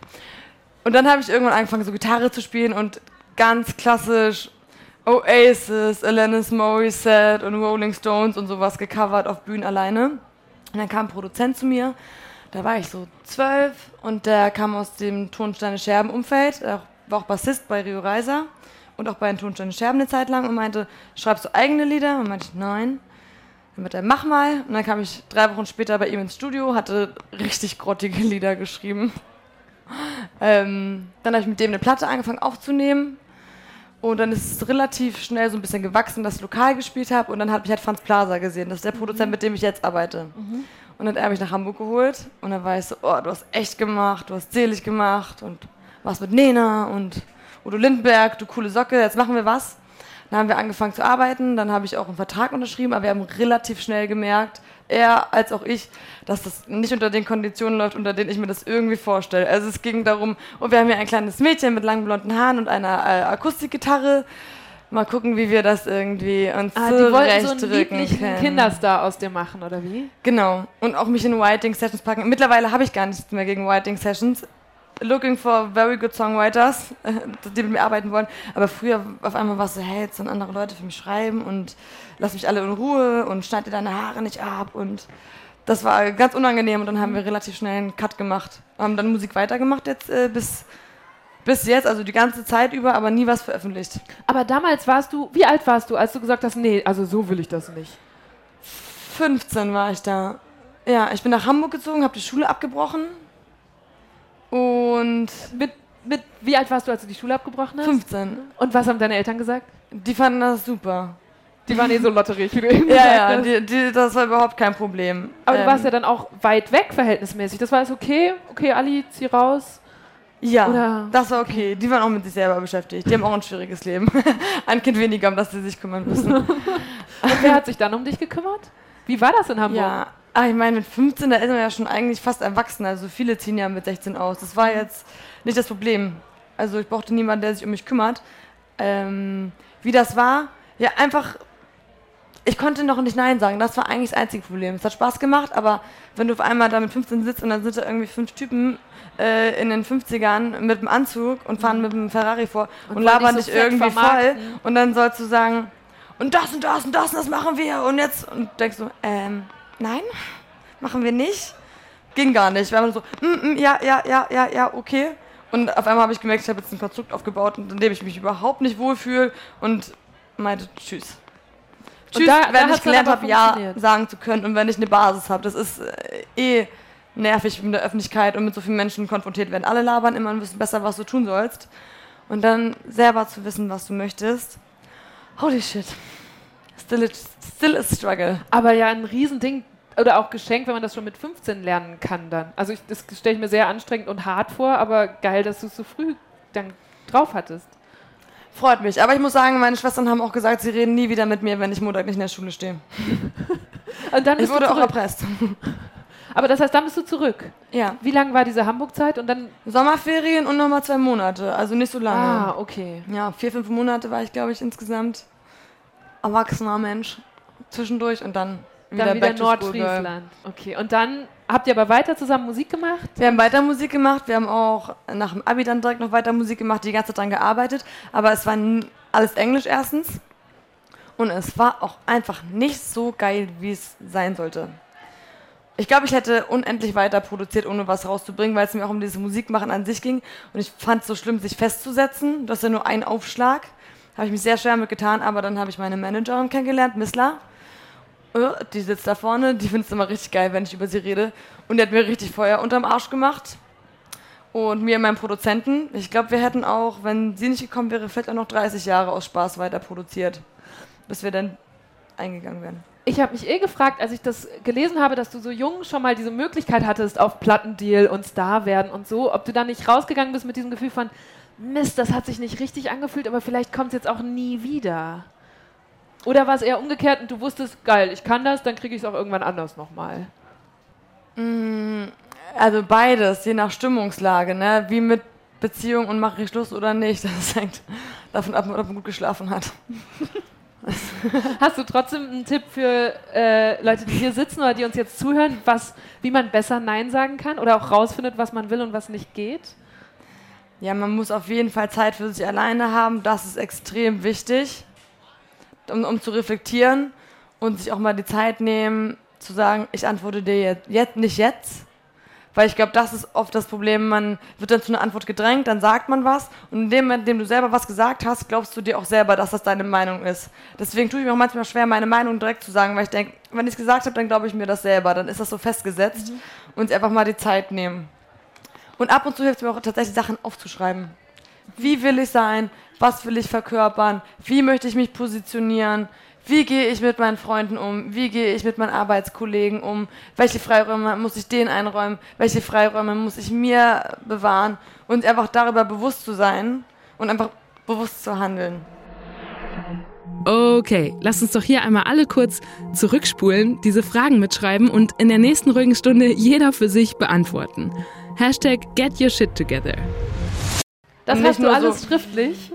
Und dann habe ich irgendwann angefangen, so Gitarre zu spielen und ganz klassisch Oasis, Alanis Morissette und Rolling Stones und sowas gecovert auf Bühnen alleine. Und dann kam ein Produzent zu mir, da war ich so zwölf und der kam aus dem Tonsteine Scherben Umfeld, er war auch Bassist bei Rio Reiser und auch bei den Tonsteine Scherben eine Zeit lang und meinte, schreibst du eigene Lieder? Und meinte ich, nein. Dann meinte er, mach mal. Und dann kam ich drei Wochen später bei ihm ins Studio, hatte richtig grottige Lieder geschrieben. Ähm, dann habe ich mit dem eine Platte angefangen aufzunehmen und dann ist es relativ schnell so ein bisschen gewachsen, dass ich lokal gespielt habe. Und dann habe ich halt Franz Plaza gesehen. Das ist der Produzent, mhm. mit dem ich jetzt arbeite. Mhm. Und dann hat er mich nach Hamburg geholt. Und dann war ich so, oh, du hast echt gemacht, du hast selig gemacht. Und warst mit Nena und Udo Lindberg, du coole Socke, jetzt machen wir was. Dann haben wir angefangen zu arbeiten. Dann habe ich auch einen Vertrag unterschrieben. Aber wir haben relativ schnell gemerkt, er als auch ich, dass das nicht unter den Konditionen läuft, unter denen ich mir das irgendwie vorstelle. Also es ging darum, oh, wir haben hier ein kleines Mädchen mit langen blonden Haaren und einer äh, Akustikgitarre. Mal gucken, wie wir das irgendwie uns ah, die wollten so einen lieblichen können. Kinderstar aus dir machen, oder wie? Genau. Und auch mich in Whiting Sessions packen. Mittlerweile habe ich gar nichts mehr gegen Whiting Sessions looking for very good songwriters, die mit mir arbeiten wollen. Aber früher auf einmal war es so, hey, jetzt sollen andere Leute für mich schreiben und lass mich alle in Ruhe und schneid dir deine Haare nicht ab und das war ganz unangenehm und dann haben wir relativ schnell einen Cut gemacht. Haben dann Musik weitergemacht jetzt äh, bis, bis jetzt, also die ganze Zeit über, aber nie was veröffentlicht. Aber damals warst du, wie alt warst du, als du gesagt hast, nee, also so will ich das nicht? 15 war ich da. Ja, ich bin nach Hamburg gezogen, habe die Schule abgebrochen und Mit, mit, wie alt warst du, als du die Schule abgebrochen hast? 15. Und was haben deine Eltern gesagt? Die fanden das super. Die waren eh so lotterig, wie du eben Ja, gesagt ja, hast. die, die, das war überhaupt kein Problem. Aber du Ähm, warst ja dann auch weit weg verhältnismäßig. Das war alles okay. Okay, Ali, zieh raus. Ja, Oder- das war okay. Die waren auch mit sich selber beschäftigt. Die haben auch ein schwieriges Leben. ein Kind weniger, um das sie sich kümmern müssen. Und wer hat sich dann um dich gekümmert? Wie war das in Hamburg? ja, ah, ich meine, mit 15, da ist man ja schon eigentlich fast erwachsen. Also viele ziehen ja mit 16 aus. Das war jetzt nicht das Problem. Also ich brauchte niemanden, der sich um mich kümmert. Ähm, wie das war, ja, einfach. Ich konnte noch nicht Nein sagen. Das war eigentlich das einzige Problem. Es hat Spaß gemacht, aber wenn du auf einmal da mit 15 sitzt und dann sind da irgendwie fünf Typen äh, in den 50ern mit dem Anzug und fahren mit dem Ferrari vor und, wollen labern dich so irgendwie voll und dann sollst du sagen, und das und das und das und das machen wir und jetzt und denkst du, ähm, nein, machen wir nicht. Ging gar nicht. Wir haben so, mm, mm, ja, ja, ja, ja, ja, okay. Und auf einmal habe ich gemerkt, ich habe jetzt ein Konstrukt aufgebaut, in dem ich mich überhaupt nicht wohlfühle und meinte, tschüss. Tschüss, da- da wenn hat's ich gelernt habe, ja sagen zu können und wenn ich eine Basis habe. Das ist äh, eh nervig in der Öffentlichkeit und mit so vielen Menschen konfrontiert werden. Alle labern immer und wissen besser, was du tun sollst. Und dann selber zu wissen, was du möchtest. Holy shit. Still a, still a struggle. Aber ja, ein Riesending oder auch Geschenk, wenn man das schon mit 15 lernen kann dann. Also ich, das stelle ich mir sehr anstrengend und hart vor, aber geil, dass du es so früh dann drauf hattest. Freut mich. Aber ich muss sagen, meine Schwestern haben auch gesagt, sie reden nie wieder mit mir, wenn ich Montag nicht in der Schule stehe. Und dann Ich bist du wurde auch erpresst. Aber das heißt, dann bist du zurück. Ja. Wie lang war diese Hamburg-Zeit? Und dann. Sommerferien und nochmal zwei Monate. Also nicht so lange. Ah, okay. Ja, vier, fünf Monate war ich, glaube ich, insgesamt erwachsener Mensch zwischendurch und dann wieder, Dann wieder. Nordfriesland. Okay. Und dann habt ihr aber weiter zusammen Musik gemacht? Wir haben weiter Musik gemacht, wir haben auch nach dem Abi dann direkt noch weiter Musik gemacht, die ganze Zeit dran gearbeitet, aber es war alles Englisch erstens und es war auch einfach nicht so geil, wie es sein sollte. Ich glaube, ich hätte unendlich weiter produziert, ohne was rauszubringen, weil es mir auch um dieses Musikmachen an sich ging und ich fand es so schlimm, sich festzusetzen. Du hast ja nur einen Aufschlag. Habe ich mich sehr schwer mit getan, aber dann habe ich meine Managerin kennengelernt, Missla. Äh, Die sitzt da vorne, die findet es immer richtig geil, wenn ich über sie rede. Und die hat mir richtig Feuer unterm Arsch gemacht. Und mir und meinem Produzenten. Ich glaube, wir hätten auch, wenn sie nicht gekommen wäre, vielleicht auch noch 30 Jahre aus Spaß weiter produziert. Bis wir dann eingegangen wären. Ich habe mich eh gefragt, als ich das gelesen habe, dass du so jung schon mal diese Möglichkeit hattest auf Plattendeal und Star werden und so, ob du da nicht rausgegangen bist mit diesem Gefühl von, Mist, das hat sich nicht richtig angefühlt, aber vielleicht kommt es jetzt auch nie wieder. Oder war es eher umgekehrt und du wusstest, geil, ich kann das, dann kriege ich es auch irgendwann anders nochmal. Also beides, je nach Stimmungslage, ne? Wie mit Beziehung und mache ich Schluss oder nicht. Das hängt davon ab, ob man gut geschlafen hat. Hast du trotzdem einen Tipp für äh, Leute, die hier sitzen oder die uns jetzt zuhören, was, wie man besser Nein sagen kann oder auch rausfindet, was man will und was nicht geht? Ja, man muss auf jeden Fall Zeit für sich alleine haben. Das ist extrem wichtig, um, um zu reflektieren und sich auch mal die Zeit nehmen, zu sagen, ich antworte dir jetzt, jetzt nicht jetzt. Weil ich glaube, das ist oft das Problem. Man wird dann zu einer Antwort gedrängt, dann sagt man was und in dem Moment, in dem du selber was gesagt hast, glaubst du dir auch selber, dass das deine Meinung ist. Deswegen tue ich mir auch manchmal schwer, meine Meinung direkt zu sagen, weil ich denke, wenn ich es gesagt habe, dann glaube ich mir das selber. Dann ist das so festgesetzt und sich einfach mal die Zeit nehmen. Und ab und zu hilft es mir auch tatsächlich, Sachen aufzuschreiben. Wie will ich sein? Was will ich verkörpern? Wie möchte ich mich positionieren? Wie gehe ich mit meinen Freunden um? Wie gehe ich mit meinen Arbeitskollegen um? Welche Freiräume muss ich denen einräumen? Welche Freiräume muss ich mir bewahren? Und einfach darüber bewusst zu sein und einfach bewusst zu handeln. Okay, lasst uns doch hier einmal alle kurz zurückspulen, diese Fragen mitschreiben und in der nächsten ruhigen Stunde jeder für sich beantworten. Hashtag get your shit together. Das hast du alles so- schriftlich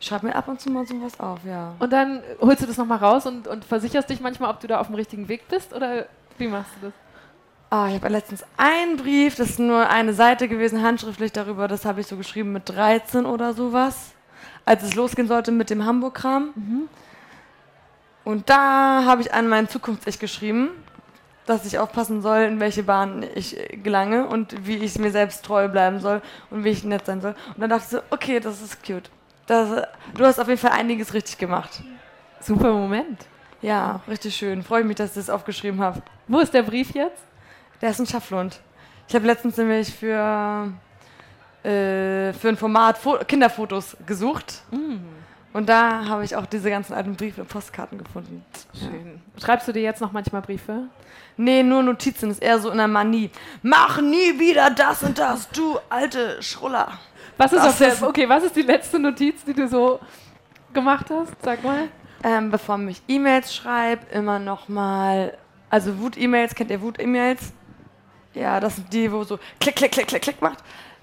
Ich schreibe mir ab und zu mal sowas auf, ja. und dann holst du das nochmal raus und, und versicherst dich manchmal, ob du da auf dem richtigen Weg bist oder wie machst du das? Ah, ich habe letztens einen Brief, das ist nur eine Seite gewesen, handschriftlich darüber, das habe ich so geschrieben mit 13 oder sowas, als es losgehen sollte mit dem Hamburg-Kram. Und da habe ich an mein Zukunfts-Ich geschrieben. Dass ich aufpassen soll, in welche Bahn ich gelange und wie ich mir selbst treu bleiben soll und wie ich nett sein soll. Und dann dachte ich so, okay, das ist cute. Das, du hast auf jeden Fall einiges richtig gemacht. Super Moment. Ja, richtig schön. Freue mich, dass ich das aufgeschrieben habe. Wo ist der Brief jetzt? Der ist in Schafflund. Ich habe letztens nämlich für, äh, für ein Format Fo Kinderfotos gesucht. Mm. Und da habe ich auch diese ganzen alten Briefe und Postkarten gefunden. Schön. Ja. Schreibst du dir jetzt noch manchmal Briefe? Nee, nur Notizen. Das ist eher so in der Manie. Mach nie wieder das und das, du alte Schruller. Was ist, auf der, okay, was ist die letzte Notiz, die du so gemacht hast? Sag mal. Ähm, bevor ich E-Mails schreibe, immer noch mal, also Wut-E-Mails, kennt ihr Wut-E-Mails? Ja, das sind die, wo so klick, klick, klick, klick, klick macht.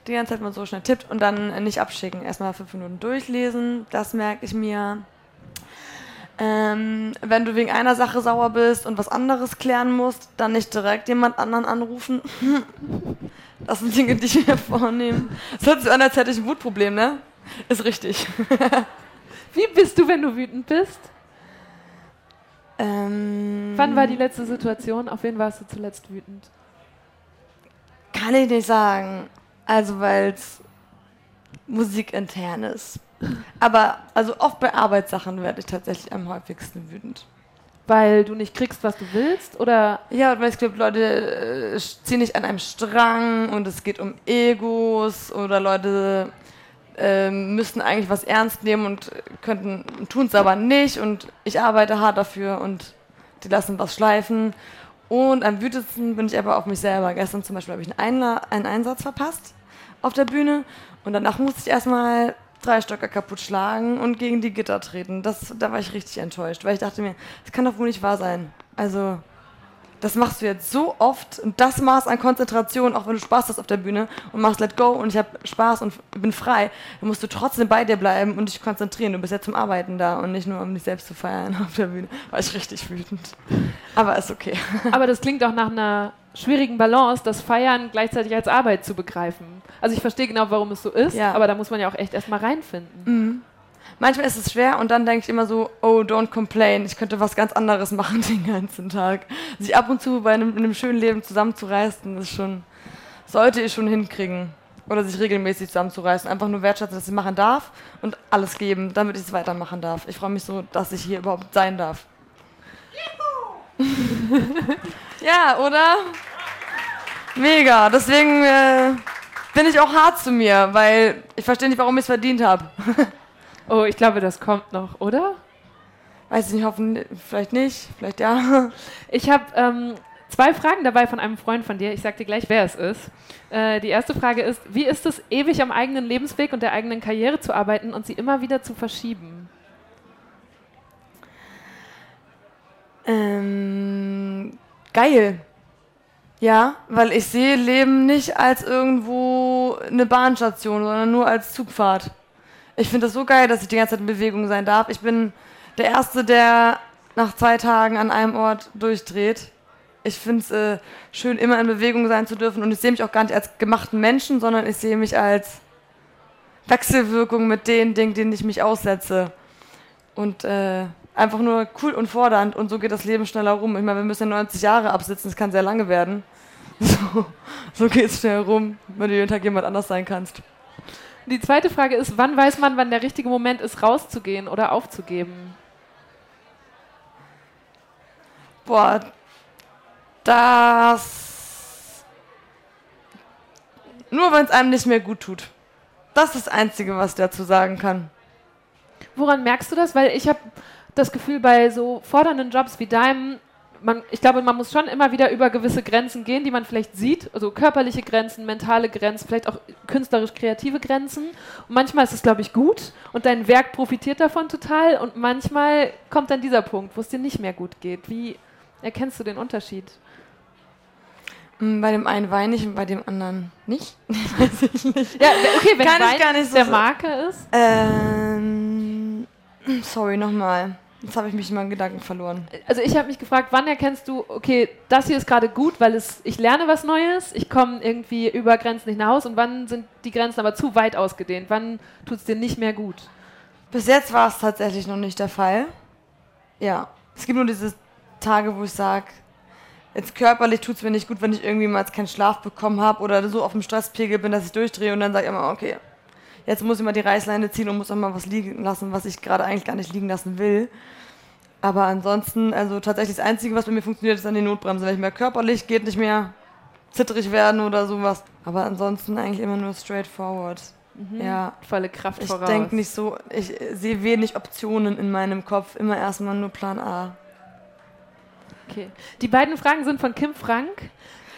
Die ganze Zeit man so schnell tippt und dann nicht abschicken. Erstmal fünf Minuten durchlesen, das merke ich mir. Ähm, wenn du wegen einer Sache sauer bist und was anderes klären musst, dann nicht direkt jemand anderen anrufen. Das sind Dinge, die ich mir vornehme. Es hört sich an, als hätte ich ein Wutproblem, ne? Ist richtig. Wie bist du, wenn du wütend bist? Ähm, Wann war die letzte Situation? Auf wen warst du zuletzt wütend? Kann ich nicht sagen. Also, weil es musikintern ist. Aber also oft bei Arbeitssachen werde ich tatsächlich am häufigsten wütend. Weil du nicht kriegst, was du willst? Oder? Ja, weil es gibt Leute äh, ziehen nicht an einem Strang und es geht um Egos oder Leute äh, müssten eigentlich was ernst nehmen und könnten tun es aber nicht und ich arbeite hart dafür und die lassen was schleifen. Und am wütendsten bin ich aber auf mich selber. Gestern zum Beispiel habe ich einen, Einla einen Einsatz verpasst auf der Bühne und danach musste ich erstmal drei Stöcker kaputt schlagen und gegen die Gitter treten. Das, da war ich richtig enttäuscht, weil ich dachte mir, das kann doch wohl nicht wahr sein. Also, das machst du jetzt so oft und das Maß an Konzentration, auch wenn du Spaß hast auf der Bühne und machst Let Go und ich habe Spaß und bin frei, dann musst du trotzdem bei dir bleiben und dich konzentrieren. Du bist ja zum Arbeiten da und nicht nur, um dich selbst zu feiern auf der Bühne. War ich richtig wütend. Aber ist okay. Aber das klingt auch nach einer schwierigen Balance, das Feiern gleichzeitig als Arbeit zu begreifen. Also ich verstehe genau, warum es so ist, ja. aber da muss man ja auch echt erstmal reinfinden. Mhm. Manchmal ist es schwer und dann denke ich immer so, oh, don't complain, ich könnte was ganz anderes machen den ganzen Tag. Sich ab und zu bei einem, einem schönen Leben zusammenzureißen, ist schon, sollte ich schon hinkriegen. Oder sich regelmäßig zusammenzureißen. Einfach nur wertschätzen, dass ich machen darf und alles geben, damit ich es weitermachen darf. Ich freue mich so, dass ich hier überhaupt sein darf. Ja, oder? Mega. Deswegen äh, bin ich auch hart zu mir, weil ich verstehe nicht, warum ich es verdient habe. oh, ich glaube, das kommt noch, oder? Weiß ich nicht, hoffen, vielleicht nicht, vielleicht ja. Ich habe ähm, zwei Fragen dabei von einem Freund von dir. Ich sag dir gleich, wer es ist. Äh, die erste Frage ist: Wie ist es, ewig am eigenen Lebensweg und der eigenen Karriere zu arbeiten und sie immer wieder zu verschieben? Ähm, geil. Ja, weil ich sehe Leben nicht als irgendwo eine Bahnstation, sondern nur als Zugfahrt. Ich finde das so geil, dass ich die ganze Zeit in Bewegung sein darf. Ich bin der Erste, der nach zwei Tagen an einem Ort durchdreht. Ich finde es äh, schön, immer in Bewegung sein zu dürfen. Und ich sehe mich auch gar nicht als gemachten Menschen, sondern ich sehe mich als Wechselwirkung mit den Dingen, denen ich mich aussetze. Und äh, einfach nur cool und fordernd und so geht das Leben schneller rum. Ich meine, wir müssen ja 90 Jahre absitzen, das kann sehr lange werden. So, so geht es schnell rum, wenn du jeden Tag jemand anders sein kannst. Die zweite Frage ist, wann weiß man, wann der richtige Moment ist, rauszugehen oder aufzugeben? Boah, das. Nur wenn es einem nicht mehr gut tut. Das ist das Einzige, was ich dazu sagen kann. Woran merkst du das? Weil ich habe das Gefühl, bei so fordernden Jobs wie deinem, man, ich glaube, man muss schon immer wieder über gewisse Grenzen gehen, die man vielleicht sieht, also körperliche Grenzen, mentale Grenzen, vielleicht auch künstlerisch-kreative Grenzen. Und manchmal ist es, glaube ich, gut und dein Werk profitiert davon total und manchmal kommt dann dieser Punkt, wo es dir nicht mehr gut geht. Wie erkennst du den Unterschied? Mm, bei dem einen weine ich und bei dem anderen nicht. Weiß ich nicht. Ja, okay, wenn Kann Wein gar nicht so der Marke ist. Ähm, sorry, nochmal. Jetzt habe ich mich in meinen Gedanken verloren. Also ich habe mich gefragt, wann erkennst du, okay, das hier ist gerade gut, weil es, ich lerne was Neues, ich komme irgendwie über Grenzen nicht nach Hause und wann sind die Grenzen aber zu weit ausgedehnt? Wann tut es dir nicht mehr gut? Bis jetzt war es tatsächlich noch nicht der Fall. Ja. Es gibt nur diese Tage, wo ich sage, jetzt körperlich tut es mir nicht gut, wenn ich irgendwie mal keinen Schlaf bekommen habe oder so auf dem Stresspegel bin, dass ich durchdrehe und dann sage ich immer, okay, jetzt muss ich mal die Reißleine ziehen und muss auch mal was liegen lassen, was ich gerade eigentlich gar nicht liegen lassen will. Aber ansonsten, also tatsächlich das Einzige, was bei mir funktioniert, ist dann die Notbremse. Wenn ich mehr körperlich geht, nicht mehr zittrig werden oder sowas. Aber ansonsten eigentlich immer nur straightforward. Mhm. Ja. Volle Kraft ich voraus. Ich denke nicht so, ich sehe wenig Optionen in meinem Kopf. Immer erstmal nur Plan A. Okay. Die beiden Fragen sind von Kim Frank.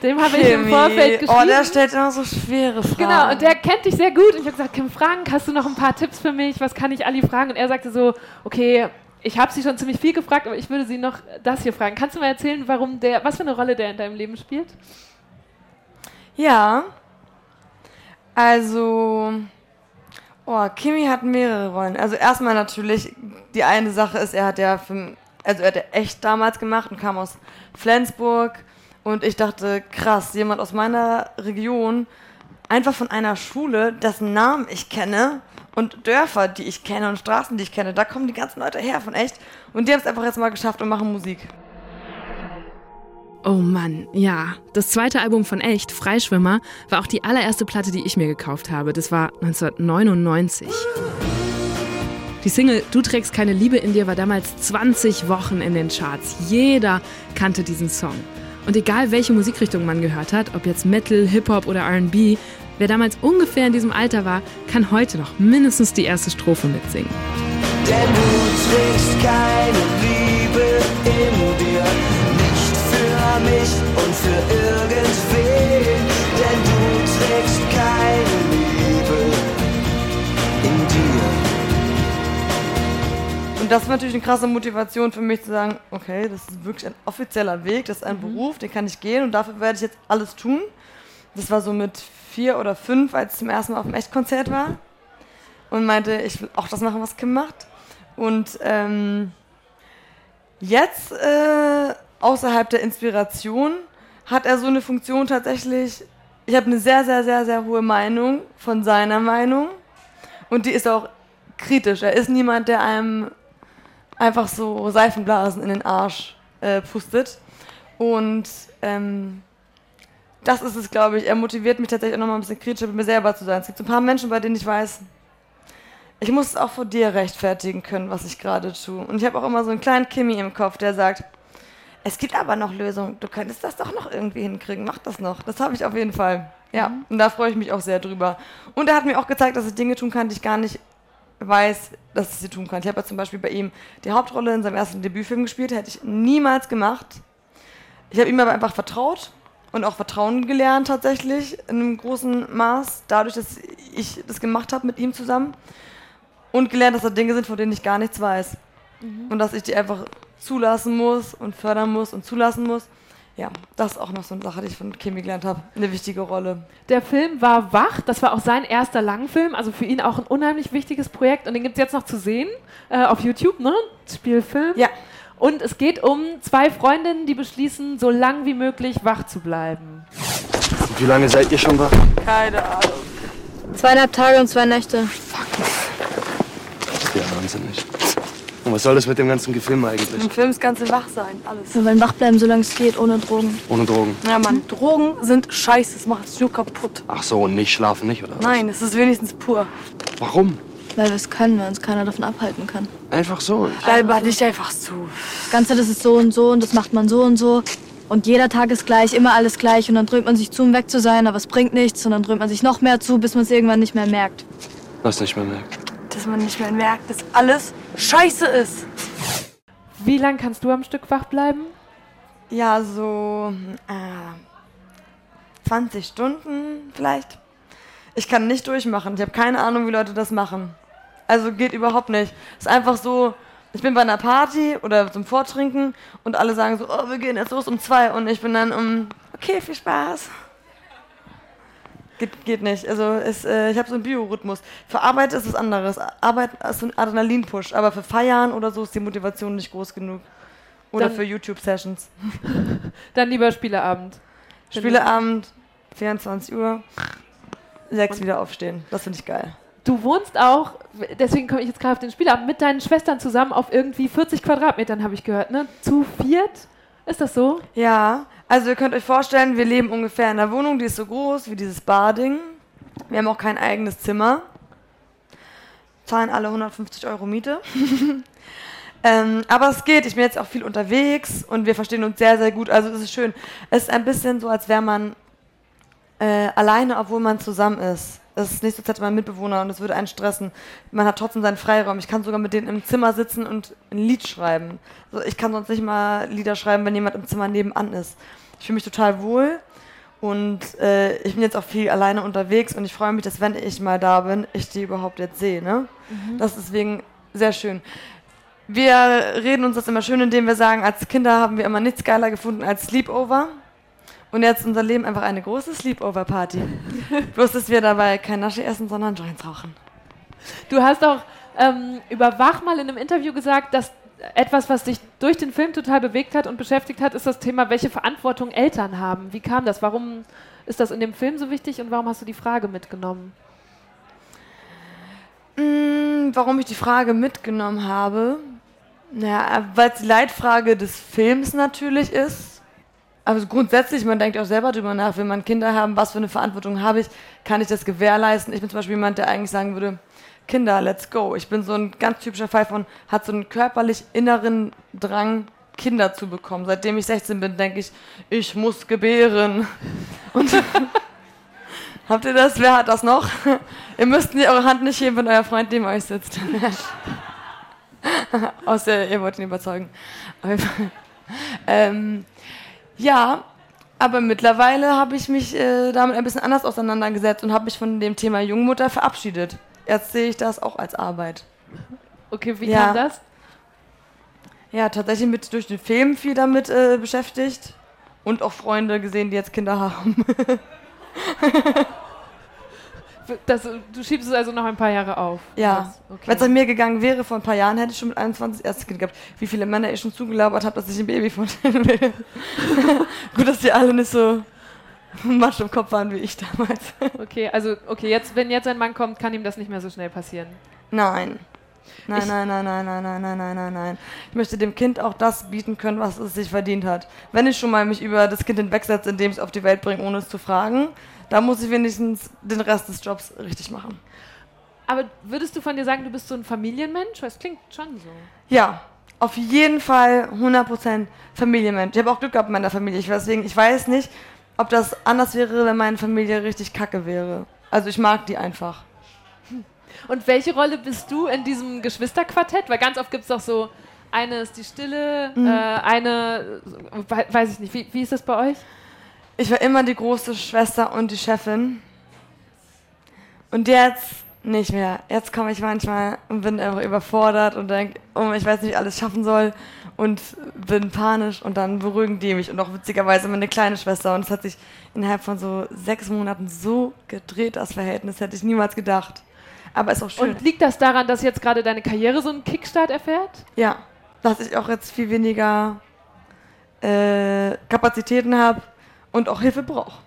Dem habe ich im Vorfeld geschrieben. Oh, der stellt immer so schwere Fragen. Genau, und der kennt dich sehr gut. Und ich habe gesagt, Kim Frank, hast du noch ein paar Tipps für mich? Was kann ich Ali fragen? Und er sagte so, okay, ich habe sie schon ziemlich viel gefragt, aber ich würde sie noch das hier fragen. Kannst du mal erzählen, warum der, was für eine Rolle der in deinem Leben spielt? Ja. Also, oh, Kimi hat mehrere Rollen. Also erstmal natürlich, die eine Sache ist, er hat ja, für, also er hat ja echt damals gemacht und kam aus Flensburg und ich dachte, krass, jemand aus meiner Region, einfach von einer Schule, dessen Namen ich kenne und Dörfer, die ich kenne und Straßen, die ich kenne, da kommen die ganzen Leute her von echt und die haben es einfach jetzt mal geschafft und machen Musik. Oh Mann, ja. Das zweite Album von Echt, Freischwimmer, war auch die allererste Platte, die ich mir gekauft habe. Das war 1999. Die Single Du trägst keine Liebe in dir war damals 20 Wochen in den Charts. Jeder kannte diesen Song. Und egal welche Musikrichtung man gehört hat, ob jetzt Metal, Hip-Hop oder RB, wer damals ungefähr in diesem Alter war, kann heute noch mindestens die erste Strophe mitsingen. Denn du trägst keine Liebe in dir mich und für irgendwen, denn du trägst das war natürlich eine krasse Motivation für mich zu sagen, okay, das ist wirklich ein offizieller Weg, das ist ein mhm. Beruf, den kann ich gehen und dafür werde ich jetzt alles tun. Das war so mit vier oder fünf, als ich zum ersten Mal auf dem Echtkonzert war und meinte, ich will auch das machen, was Kim macht. Und ähm, jetzt äh, außerhalb der Inspiration hat er so eine Funktion tatsächlich. Ich habe eine sehr, sehr, sehr, sehr hohe Meinung von seiner Meinung. Und die ist auch kritisch. Er ist niemand, der einem einfach so Seifenblasen in den Arsch äh, pustet. Und ähm, das ist es, glaube ich. Er motiviert mich tatsächlich auch nochmal ein bisschen kritischer mit mir selber zu sein. Es gibt ein paar Menschen, bei denen ich weiß, ich muss es auch vor dir rechtfertigen können, was ich gerade tue. Und ich habe auch immer so einen kleinen Kimi im Kopf, der sagt, es gibt aber noch Lösungen. Du könntest das doch noch irgendwie hinkriegen. Mach das noch. Das habe ich auf jeden Fall. Ja, mhm. und da freue ich mich auch sehr drüber. Und er hat mir auch gezeigt, dass ich Dinge tun kann, die ich gar nicht weiß, dass ich sie tun kann. Ich habe ja zum Beispiel bei ihm die Hauptrolle in seinem ersten Debütfilm gespielt. Hätte ich niemals gemacht. Ich habe ihm aber einfach vertraut und auch Vertrauen gelernt tatsächlich in einem großen Maß, dadurch, dass ich das gemacht habe mit ihm zusammen. Und gelernt, dass da Dinge sind, von denen ich gar nichts weiß. Mhm. Und dass ich die einfach zulassen muss und fördern muss und zulassen muss. Ja, das ist auch noch so eine Sache, die ich von Kimi gelernt habe. Eine wichtige Rolle. Der Film war Wach. Das war auch sein erster Langfilm. Also für ihn auch ein unheimlich wichtiges Projekt. Und den gibt es jetzt noch zu sehen äh, auf YouTube, ne? Spielfilm. Ja. Und es geht um zwei Freundinnen, die beschließen, so lang wie möglich wach zu bleiben. Und wie lange seid ihr schon wach? Keine Ahnung. Zweieinhalb Tage und zwei Nächte. Fuck. Das ist ja wahnsinnig. Und was soll das mit dem ganzen Gefilm eigentlich? Im Film ist ganze wach sein, alles. Wir wollen wach bleiben, solange es geht, ohne Drogen. Ohne Drogen? Ja, Mann, Drogen sind scheiße, das macht es nur kaputt. Ach so, und nicht schlafen nicht, oder was? Nein, es ist wenigstens pur. Warum? Weil wir es können, weil uns keiner davon abhalten kann. Einfach so? Alba, dich einfach zu. Das Ganze, das ist so und so und das macht man so und so. Und jeder Tag ist gleich, immer alles gleich. Und dann dröhnt man sich zu, um weg zu sein, aber es bringt nichts. Und dann dröhnt man sich noch mehr zu, bis man es irgendwann nicht mehr merkt. Was nicht mehr merkt? Dass man nicht mehr merkt, dass alles scheiße ist. Wie lange kannst du am Stück wach bleiben? Ja, so äh, 20 Stunden vielleicht. Ich kann nicht durchmachen. Ich habe keine Ahnung, wie Leute das machen. Also geht überhaupt nicht. Es ist einfach so, ich bin bei einer Party oder zum Vortrinken und alle sagen so, oh, wir gehen jetzt los um zwei und ich bin dann um, okay, viel Spaß. Geht, geht nicht. Also es, äh, ich habe so einen Biorhythmus. Für Arbeit ist es anderes. Arbeit ist so ein Adrenalin-Push. Aber für Feiern oder so ist die Motivation nicht groß genug. Oder Dann für YouTube-Sessions. Dann lieber Spieleabend. Spieleabend, 24 Uhr, 6 wieder aufstehen. Das finde ich geil. Du wohnst auch, deswegen komme ich jetzt gerade auf den Spieleabend, mit deinen Schwestern zusammen auf irgendwie 40 Quadratmetern, habe ich gehört, ne? Zu viert? Ist das so? Ja, Also ihr könnt euch vorstellen, wir leben ungefähr in einer Wohnung, die ist so groß wie dieses Barding. Wir haben auch kein eigenes Zimmer. Zahlen alle 150 Euro Miete. ähm, aber es geht, ich bin jetzt auch viel unterwegs und wir verstehen uns sehr, sehr gut. Also es ist schön. Es ist ein bisschen so, als wäre man äh, alleine, obwohl man zusammen ist. Es ist nicht so, als hätte man Mitbewohner und es würde einen stressen. Man hat trotzdem seinen Freiraum. Ich kann sogar mit denen im Zimmer sitzen und ein Lied schreiben. Also ich kann sonst nicht mal Lieder schreiben, wenn jemand im Zimmer nebenan ist. Ich fühle mich total wohl und äh, ich bin jetzt auch viel alleine unterwegs und ich freue mich, dass wenn ich mal da bin, ich die überhaupt jetzt sehe. Ne? Mhm. Das ist deswegen sehr schön. Wir reden uns das immer schön, indem wir sagen, als Kinder haben wir immer nichts geiler gefunden als Sleepover. Und jetzt ist unser Leben einfach eine große Sleepover-Party. Bloß, dass wir dabei kein Nasche essen, sondern Joints rauchen. Du hast auch ähm, über Wach mal in einem Interview gesagt, dass etwas, was dich durch den Film total bewegt hat und beschäftigt hat, ist das Thema, welche Verantwortung Eltern haben. Wie kam das? Warum ist das in dem Film so wichtig und warum hast du die Frage mitgenommen? Mm, warum ich die Frage mitgenommen habe? Naja, weil es die Leitfrage des Films natürlich ist also grundsätzlich, man denkt auch selber drüber nach, will man Kinder haben, was für eine Verantwortung habe ich, kann ich das gewährleisten? Ich bin zum Beispiel jemand, der eigentlich sagen würde, Kinder, let's go. Ich bin so ein ganz typischer Fall von, hat so einen körperlich inneren Drang, Kinder zu bekommen. Seitdem ich 16 bin, denke ich, ich muss gebären. Und habt ihr das? Wer hat das noch? ihr müsst eure Hand nicht heben, wenn euer Freund neben euch sitzt. Außer ihr wollt ihn überzeugen. ähm, ja, aber mittlerweile habe ich mich äh, damit ein bisschen anders auseinandergesetzt und habe mich von dem Thema Jungmutter verabschiedet. Jetzt sehe ich das auch als Arbeit. Okay, wie ja. kam das? Ja, tatsächlich mit durch den Film viel damit äh, beschäftigt und auch Freunde gesehen, die jetzt Kinder haben. Das, du schiebst es also noch ein paar Jahre auf. Ja. Okay. Wenn es an mir gegangen wäre vor ein paar Jahren, hätte ich schon mit 21 das erste Kind gehabt. Wie viele Männer ich schon zugelabert habe, dass ich ein Baby von denen will. Gut, dass die alle nicht so Matsch im Kopf waren wie ich damals. okay, also okay, jetzt, wenn jetzt ein Mann kommt, kann ihm das nicht mehr so schnell passieren. Nein. Nein, ich nein, nein, nein, nein, nein, nein, nein, nein, nein. Ich möchte dem Kind auch das bieten können, was es sich verdient hat. Wenn ich schon mal mich über das Kind hinwegsetze, indem ich es auf die Welt bringe, ohne es zu fragen, da muss ich wenigstens den Rest des Jobs richtig machen. Aber würdest du von dir sagen, du bist so ein Familienmensch? Das klingt schon so. Ja, auf jeden Fall 100% Familienmensch. Ich habe auch Glück gehabt in meiner Familie. Ich, deswegen, ich weiß nicht, ob das anders wäre, wenn meine Familie richtig kacke wäre. Also ich mag die einfach. Und welche Rolle bist du in diesem Geschwisterquartett? Weil ganz oft gibt es doch so, eine ist die Stille, mhm. äh, eine, weiß ich nicht, wie, wie ist das bei euch? Ich war immer die große Schwester und die Chefin. Und jetzt nicht mehr. Jetzt komme ich manchmal und bin einfach überfordert und denke, oh, ich weiß nicht, wie ich alles schaffen soll und bin panisch und dann beruhigen die mich und auch witzigerweise meine kleine Schwester und es hat sich innerhalb von so sechs Monaten so gedreht, das Verhältnis, hätte ich niemals gedacht. Aber ist auch schön. Und liegt das daran, dass jetzt gerade deine Karriere so einen Kickstart erfährt? Ja, dass ich auch jetzt viel weniger äh, Kapazitäten habe und auch Hilfe braucht.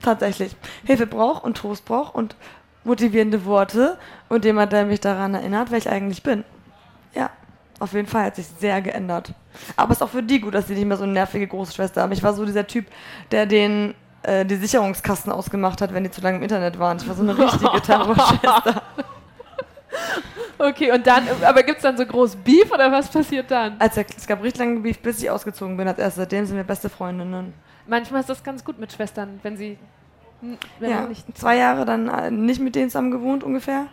Tatsächlich. Hilfe braucht und Trost braucht und motivierende Worte und jemand, der mich daran erinnert, wer ich eigentlich bin. Auf jeden Fall hat sich sehr geändert. Aber es ist auch für die gut, dass sie nicht mehr so eine nervige große Schwester haben. Ich war so dieser Typ, der den äh, die Sicherungskasten ausgemacht hat, wenn die zu lange im Internet waren. Ich war so eine richtige Terrorschwester. Okay, und dann, aber gibt es dann so groß Beef oder was passiert dann? Also, es gab richtig lange Beef, bis ich ausgezogen bin als erst. Seitdem sind wir beste Freundinnen manchmal ist das ganz gut mit Schwestern, wenn sie. Wenn ja, nicht zwei Jahre dann äh, nicht mit denen zusammen gewohnt ungefähr.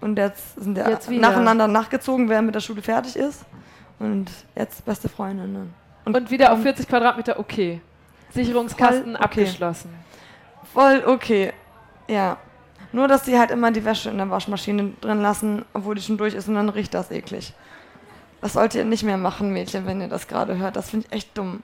Und jetzt sind wir jetzt nacheinander nachgezogen, wer mit der Schule fertig ist. Und jetzt beste Freundinnen. Und, und wieder auf 40 Quadratmeter okay. Sicherungskasten okay. abgeschlossen. Voll okay. Ja. Nur, dass sie halt immer die Wäsche in der Waschmaschine drin lassen, obwohl die schon durch ist und dann riecht das eklig. Das sollt ihr nicht mehr machen, Mädchen, wenn ihr das gerade hört. Das finde ich echt dumm.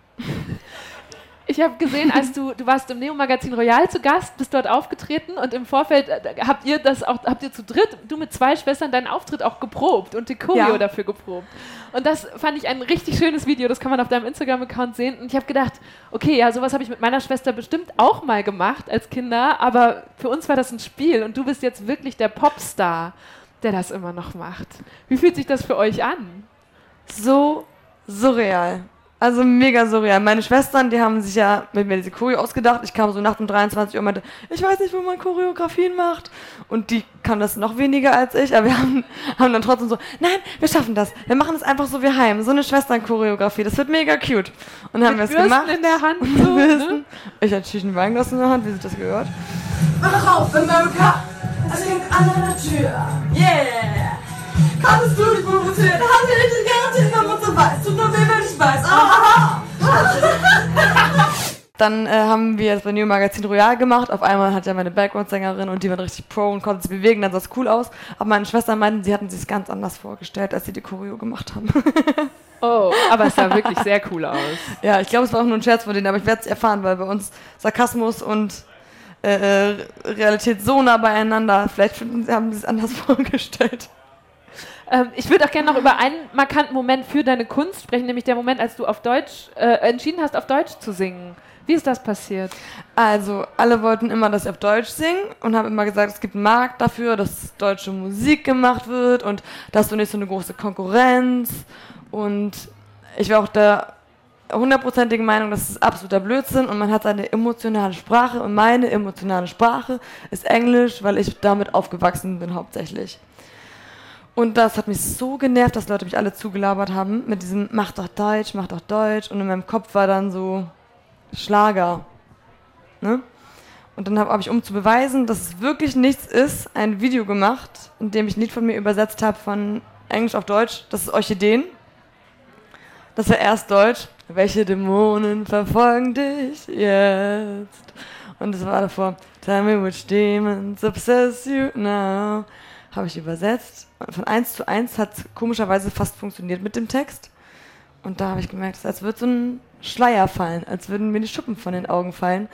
Ich habe gesehen, als du, du warst im Neo-Magazin Royal zu Gast, bist dort aufgetreten und im Vorfeld äh, habt ihr das auch, habt ihr zu dritt, du mit zwei Schwestern, deinen Auftritt auch geprobt und die Choreo ja. dafür geprobt. Und das fand ich ein richtig schönes Video, das kann man auf deinem Instagram-Account sehen. Und ich habe gedacht, okay, ja, sowas habe ich mit meiner Schwester bestimmt auch mal gemacht als Kinder, aber für uns war das ein Spiel und du bist jetzt wirklich der Popstar, der das immer noch macht. Wie fühlt sich das für euch an? So surreal Also mega surreal. Meine Schwestern, die haben sich ja mit mir diese Choreo ausgedacht. Ich kam so nachts um 23 Uhr und meinte, ich weiß nicht, wo man Choreografien macht. Und die kann das noch weniger als ich, aber wir haben, haben dann trotzdem so, nein, wir schaffen das. Wir machen es einfach so wie heim. So eine Schwestern-Choreografie. Das wird mega cute. Und dann haben wir es gemacht. in der Hand. So, ne? Ich hatte Tüchen Weinglas in der Hand, wie sich das gehört. Mach auf, America! Es klingt an deiner Tür. Yeah! Kannst du dich provozieren? Haben wir nicht garantiert, wenn man so weiß. Tut nur weh, wenn ich weiß. Ah, Dann äh, haben wir es bei New Magazin Royal gemacht. Auf einmal hat ja meine Background-Sängerin und die war richtig pro und konnte sich bewegen, dann sah es cool aus. Aber meine Schwestern meinten, sie hatten sich es ganz anders vorgestellt, als sie die Choreo gemacht haben. Oh, aber es sah wirklich sehr cool aus. ja, ich glaube, es war auch nur ein Scherz von denen, aber ich werde es erfahren, weil bei uns Sarkasmus und äh, Realität so nah beieinander. Vielleicht haben sie es anders vorgestellt. Ähm, ich würde auch gerne noch über einen markanten Moment für deine Kunst sprechen, nämlich der Moment, als du auf Deutsch äh, entschieden hast, auf Deutsch zu singen. Wie ist das passiert? Also, alle wollten immer, dass ich auf Deutsch singe und haben immer gesagt, es gibt einen Markt dafür, dass deutsche Musik gemacht wird und da hast du nicht so eine große Konkurrenz. Und ich war auch der hundertprozentigen Meinung, das ist absoluter Blödsinn und man hat seine emotionale Sprache und meine emotionale Sprache ist Englisch, weil ich damit aufgewachsen bin hauptsächlich. Und das hat mich so genervt, dass Leute mich alle zugelabert haben mit diesem Mach doch Deutsch, mach doch Deutsch und in meinem Kopf war dann so Schlager. Ne? Und dann habe hab ich, um zu beweisen, dass es wirklich nichts ist, ein Video gemacht, in dem ich ein Lied von mir übersetzt habe von Englisch auf Deutsch. Das ist Orchideen. Das war erst Deutsch. Welche Dämonen verfolgen dich jetzt? Und das war davor. Tell me which demons obsess you now. Habe ich übersetzt. Von eins zu eins hat es komischerweise fast funktioniert mit dem Text. Und da habe ich gemerkt, als würde so ein Schleier fallen, als würden mir die Schuppen von den Augen fallen.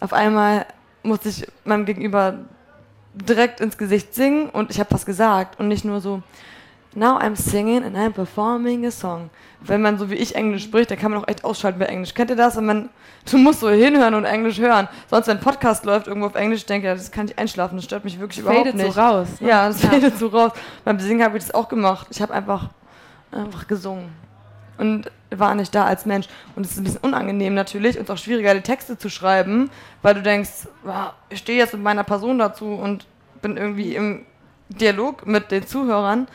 Auf einmal musste ich meinem Gegenüber direkt ins Gesicht singen und ich habe was gesagt und nicht nur so, now I'm singing and I'm performing a song. Wenn man so wie ich Englisch spricht, dann kann man auch echt ausschalten bei Englisch. Kennt ihr das? Wenn man, du musst so hinhören und Englisch hören. Sonst, wenn ein Podcast läuft irgendwo auf Englisch, denke ich, ja, das kann ich einschlafen, das stört mich wirklich überhaupt Fadet nicht. so raus. Ne? Ja, das fadet so raus. Beim Singen habe ich das auch gemacht. Ich habe einfach, einfach gesungen. Und war nicht da als Mensch. Und es ist ein bisschen unangenehm natürlich und auch schwieriger, die Texte zu schreiben, weil du denkst, wow, ich stehe jetzt mit meiner Person dazu und bin irgendwie im Dialog mit den Zuhörern.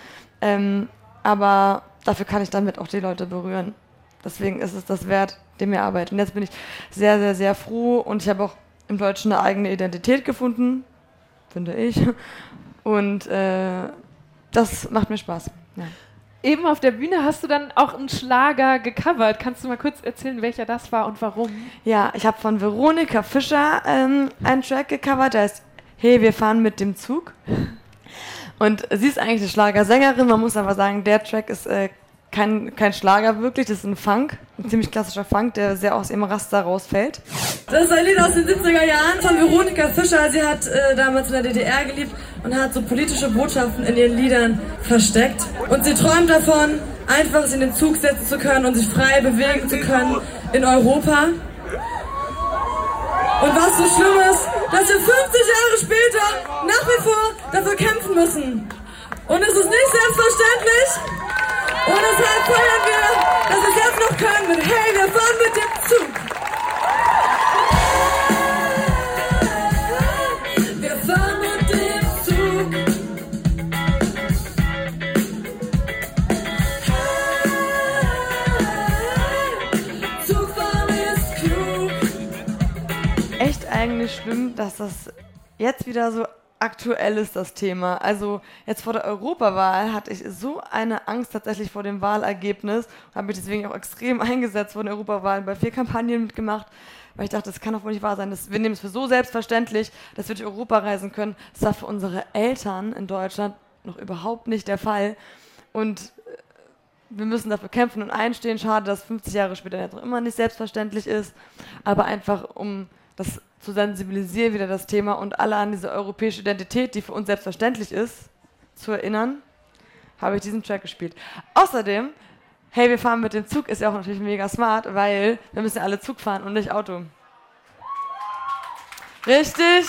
Ähm, aber dafür kann ich damit auch die Leute berühren. Deswegen ist es das wert, dem wir arbeiten. Und jetzt bin ich sehr, sehr, sehr froh und ich habe auch im Deutschen eine eigene Identität gefunden, finde ich. Und äh, das macht mir Spaß. Ja. Eben auf der Bühne hast du dann auch einen Schlager gecovert. Kannst du mal kurz erzählen, welcher das war und warum? Ja, ich habe von Veronika Fischer ähm, einen Track gecovert, der heißt Hey, wir fahren mit dem Zug. Und sie ist eigentlich eine Schlagersängerin, man muss aber sagen, der Track ist äh, kein, kein Schlager wirklich, das ist ein Funk, ein ziemlich klassischer Funk, der sehr aus ihrem Raster rausfällt. Das ist ein Lied aus den 70er Jahren von Veronika Fischer. Sie hat äh, damals in der DDR gelebt und hat so politische Botschaften in ihren Liedern versteckt. Und sie träumt davon, einfach sich in den Zug setzen zu können und sich frei bewegen zu können in Europa. Und was so schlimm ist, dass wir 50 Jahre später nach wie vor dafür kämpfen müssen. Und es ist nicht selbstverständlich. Und deshalb feiern wir, dass wir es jetzt noch können mit Hey, wir fahren mit dem Zug. Schlimm, dass das jetzt wieder so aktuell ist, das Thema. Also jetzt vor der Europawahl hatte ich so eine Angst tatsächlich vor dem Wahlergebnis und habe mich deswegen auch extrem eingesetzt vor den Europawahlen, bei vier Kampagnen mitgemacht, weil ich dachte, das kann doch wohl nicht wahr sein. Das, wir nehmen es für so selbstverständlich, dass wir durch Europa reisen können. Das war für unsere Eltern in Deutschland noch überhaupt nicht der Fall. Und äh, wir müssen dafür kämpfen und einstehen. Schade, dass 50 Jahre später noch immer nicht selbstverständlich ist. Aber einfach, um das zu sensibilisieren, wieder das Thema und alle an diese europäische Identität, die für uns selbstverständlich ist, zu erinnern, habe ich diesen Track gespielt. Außerdem, hey, wir fahren mit dem Zug, ist ja auch natürlich mega smart, weil wir müssen ja alle Zug fahren und nicht Auto. Richtig?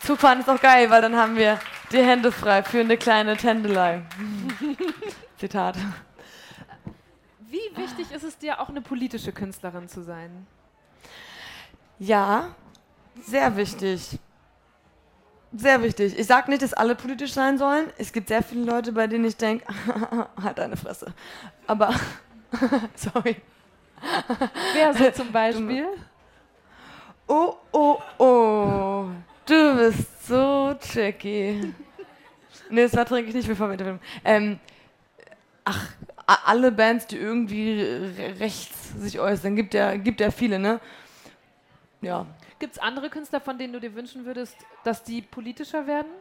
Zugfahren ist auch geil, weil dann haben wir die Hände frei für eine kleine Tändelei. Zitat. Wie wichtig ist es dir, auch eine politische Künstlerin zu sein? Ja, sehr wichtig. Sehr wichtig. Ich sage nicht, dass alle politisch sein sollen. Es gibt sehr viele Leute, bei denen ich denke, halt deine Fresse. Aber, sorry. Wer so zum Beispiel? Oh, oh, oh. Du bist so tricky. Nee, das war trinke ich nicht, bevor wir interviewen. Ähm, ach, alle Bands, die irgendwie rechts sich äußern, gibt ja, gibt ja viele, ne? Ja. Gibt es andere Künstler, von denen du dir wünschen würdest, dass die politischer werden?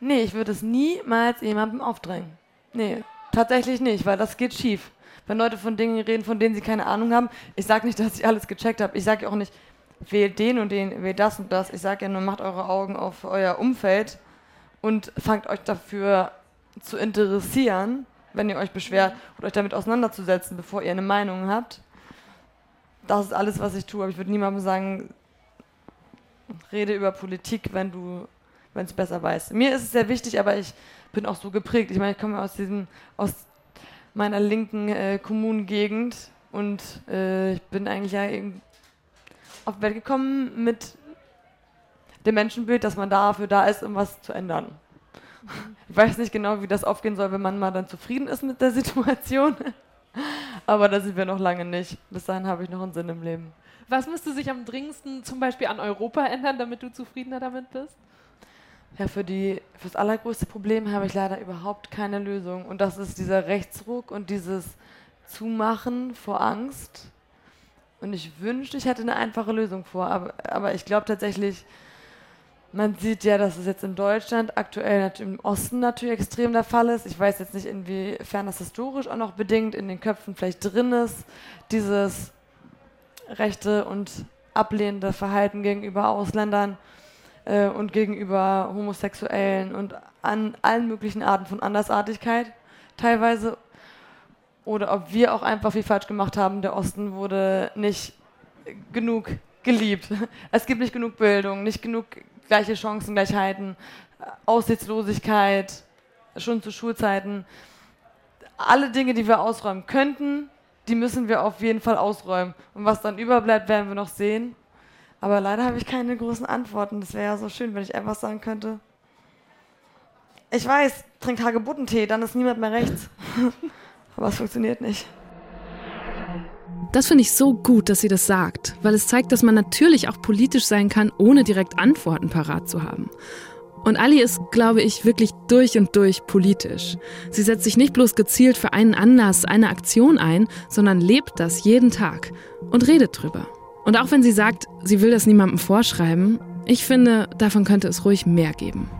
Nee, ich würde es niemals jemandem aufdrängen. Nee, tatsächlich nicht, weil das geht schief. Wenn Leute von Dingen reden, von denen sie keine Ahnung haben, ich sage nicht, dass ich alles gecheckt habe. Ich sage auch nicht, wählt den und den, wählt das und das. Ich sage ja nur, macht eure Augen auf euer Umfeld und fangt euch dafür zu interessieren, wenn ihr euch beschwert oder euch damit auseinanderzusetzen, bevor ihr eine Meinung habt. Das ist alles, was ich tue. Aber ich würde niemandem sagen, rede über Politik, wenn du, es besser weißt. Mir ist es sehr wichtig, aber ich bin auch so geprägt. Ich meine, ich komme aus diesem, aus meiner linken äh, Kommunengegend und äh, ich bin eigentlich ja auf die Welt gekommen mit dem Menschenbild, dass man dafür da ist, um was zu ändern. Ich weiß nicht genau, wie das aufgehen soll, wenn man mal dann zufrieden ist mit der Situation. Aber da sind wir noch lange nicht. Bis dahin habe ich noch einen Sinn im Leben. Was müsste sich am dringendsten zum Beispiel an Europa ändern, damit du zufriedener damit bist? Ja, für, die, für das allergrößte Problem habe ich leider überhaupt keine Lösung. Und das ist dieser Rechtsruck und dieses Zumachen vor Angst. Und ich wünschte, ich hätte eine einfache Lösung vor. Aber, aber ich glaube tatsächlich, man sieht ja, dass es jetzt in Deutschland aktuell im Osten natürlich extrem der Fall ist. Ich weiß jetzt nicht, inwiefern das historisch auch noch bedingt in den Köpfen vielleicht drin ist, dieses rechte und ablehnende Verhalten gegenüber Ausländern äh, und gegenüber Homosexuellen und an allen möglichen Arten von Andersartigkeit teilweise. Oder ob wir auch einfach viel falsch gemacht haben. Der Osten wurde nicht genug geliebt. Es gibt nicht genug Bildung, nicht genug gleiche Chancengleichheiten, Aussichtslosigkeit, schon zu Schulzeiten. Alle Dinge, die wir ausräumen könnten, die müssen wir auf jeden Fall ausräumen. Und was dann überbleibt, werden wir noch sehen. Aber leider habe ich keine großen Antworten. Das wäre ja so schön, wenn ich einfach sagen könnte. Ich weiß, trink Hagebuttentee, dann ist niemand mehr rechts. Aber es funktioniert nicht. Das finde ich so gut, dass sie das sagt, weil es zeigt, dass man natürlich auch politisch sein kann, ohne direkt Antworten parat zu haben. Und Ali ist, glaube ich, wirklich durch und durch politisch. Sie setzt sich nicht bloß gezielt für einen Anlass, eine Aktion ein, sondern lebt das jeden Tag und redet drüber. Und auch wenn sie sagt, sie will das niemandem vorschreiben, ich finde, davon könnte es ruhig mehr geben.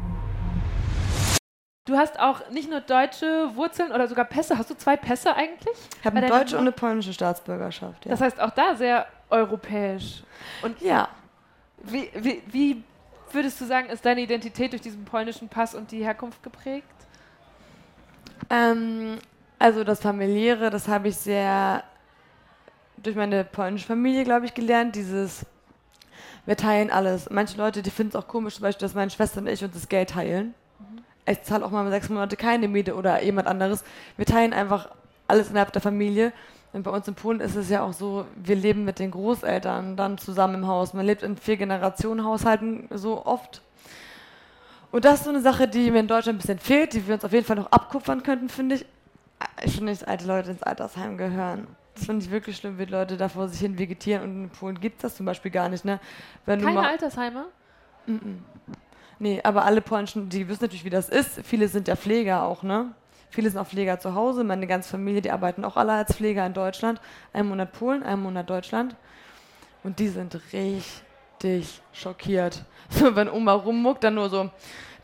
Du hast auch nicht nur deutsche Wurzeln oder sogar Pässe. Hast du zwei Pässe eigentlich? Ich habe eine deutsche und eine polnische Staatsbürgerschaft. Ja. Das heißt auch da sehr europäisch. Und ja. Wie, wie, wie würdest du sagen, ist deine Identität durch diesen polnischen Pass und die Herkunft geprägt? Ähm, also das familiäre, das habe ich sehr durch meine polnische Familie, glaube ich, gelernt. Dieses, wir teilen alles. Manche Leute, die finden es auch komisch, zum Beispiel, dass meine Schwester und ich uns das Geld teilen ich zahle auch mal sechs Monate keine Miete oder jemand anderes. Wir teilen einfach alles innerhalb der Familie. Und bei uns in Polen ist es ja auch so, wir leben mit den Großeltern dann zusammen im Haus. Man lebt in vier Generationen Haushalten so oft. Und das ist so eine Sache, die mir in Deutschland ein bisschen fehlt, die wir uns auf jeden Fall noch abkupfern könnten, finde ich. Ich finde nicht, dass alte Leute ins Altersheim gehören. Das finde ich wirklich schlimm, wie Leute da vor sich hin vegetieren. Und in Polen gibt es das zum Beispiel gar nicht. Ne? Wenn Keine Altersheime? Mm -mm. Nee, aber alle polnischen, die wissen natürlich, wie das ist. Viele sind ja Pfleger auch, ne? Viele sind auch Pfleger zu Hause. Meine ganze Familie, die arbeiten auch alle als Pfleger in Deutschland. Ein Monat Polen, ein Monat Deutschland. Und die sind richtig schockiert. Wenn Oma rummuckt, dann nur so,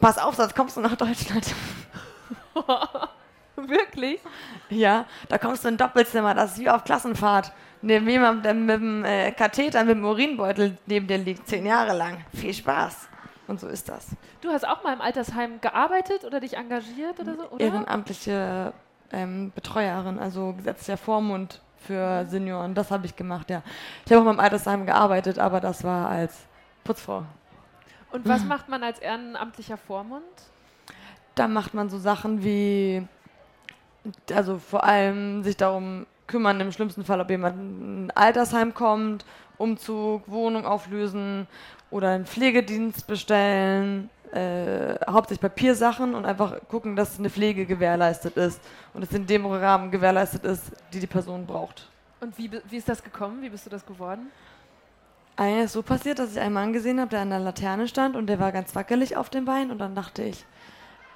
pass auf, sonst kommst du nach Deutschland. Wirklich? Ja, da kommst du in ein Doppelzimmer, das ist wie auf Klassenfahrt. Neben jemandem, der mit dem äh, Katheter, mit dem Urinbeutel neben dir liegt, zehn Jahre lang. Viel Spaß. Und so ist das. Du hast auch mal im Altersheim gearbeitet oder dich engagiert oder so, oder? Ehrenamtliche ähm, Betreuerin, also gesetzlicher Vormund für Senioren. Das habe ich gemacht, ja. Ich habe auch mal im Altersheim gearbeitet, aber das war als Putzfrau. Und was macht man als ehrenamtlicher Vormund? Da macht man so Sachen wie, also vor allem sich darum kümmern im schlimmsten Fall, ob jemand in ein Altersheim kommt, Umzug, Wohnung auflösen oder einen Pflegedienst bestellen, äh, hauptsächlich Papiersachen und einfach gucken, dass eine Pflege gewährleistet ist und es in dem Rahmen gewährleistet ist, die die Person braucht. Und wie, wie ist das gekommen? Wie bist du das geworden? Eigentlich ist so passiert, dass ich einen Mann gesehen habe, der an der Laterne stand und der war ganz wackelig auf dem Bein und dann dachte ich,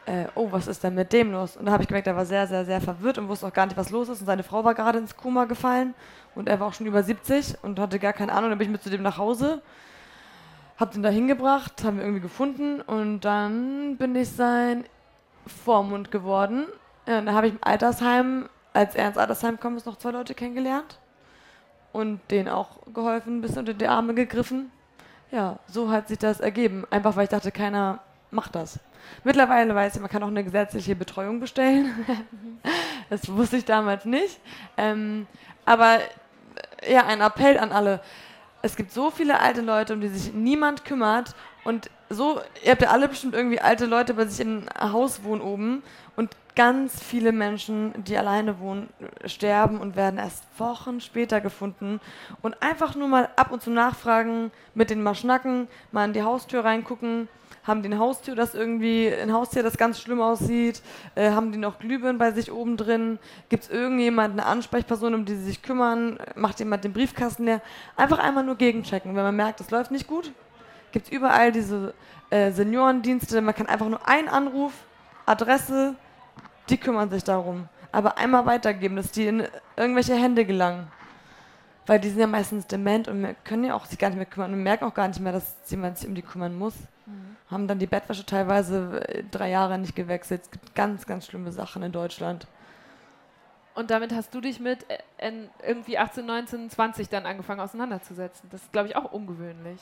äh, oh, was ist denn mit dem los? Und da habe ich gemerkt, er war sehr, sehr, sehr verwirrt und wusste auch gar nicht, was los ist und seine Frau war gerade ins Koma gefallen und er war auch schon über 70 und hatte gar keine Ahnung. Dann bin ich mit zu dem nach Hause, hab den da hingebracht, haben wir irgendwie gefunden und dann bin ich sein Vormund geworden. Ja, da habe ich im Altersheim, als er ins Altersheim kam, ist noch zwei Leute kennengelernt und denen auch geholfen, ein bisschen unter die Arme gegriffen. Ja, so hat sich das ergeben. Einfach weil ich dachte, keiner macht das. Mittlerweile weiß ich, man kann auch eine gesetzliche Betreuung bestellen. das wusste ich damals nicht. Ähm, aber ja, ein Appell an alle. Es gibt so viele alte Leute, um die sich niemand kümmert. Und so, ihr habt ja alle bestimmt irgendwie alte Leute bei sich in einem Haus wohnen oben. Und ganz viele Menschen, die alleine wohnen, sterben und werden erst Wochen später gefunden. Und einfach nur mal ab und zu nachfragen, mit denen mal schnacken, mal in die Haustür reingucken haben die ein Haustür, das irgendwie, ein Haustier, das ganz schlimm aussieht, äh, haben die noch Glühbirnen bei sich oben drin, gibt es irgendjemand, eine Ansprechperson, um die sie sich kümmern, macht jemand den Briefkasten leer, einfach einmal nur gegenchecken, wenn man merkt, es läuft nicht gut, gibt es überall diese äh, Seniorendienste, man kann einfach nur einen Anruf, Adresse, die kümmern sich darum, aber einmal weitergeben, dass die in irgendwelche Hände gelangen. Weil die sind ja meistens dement und können ja auch sich gar nicht mehr kümmern und merken auch gar nicht mehr, dass jemand sich um die kümmern muss. Mhm. Haben dann die Bettwäsche teilweise äh, drei Jahre nicht gewechselt. Es gibt ganz, ganz schlimme Sachen in Deutschland. Und damit hast du dich mit äh, irgendwie 18, 19, 20 dann angefangen auseinanderzusetzen. Das ist, glaube ich, auch ungewöhnlich.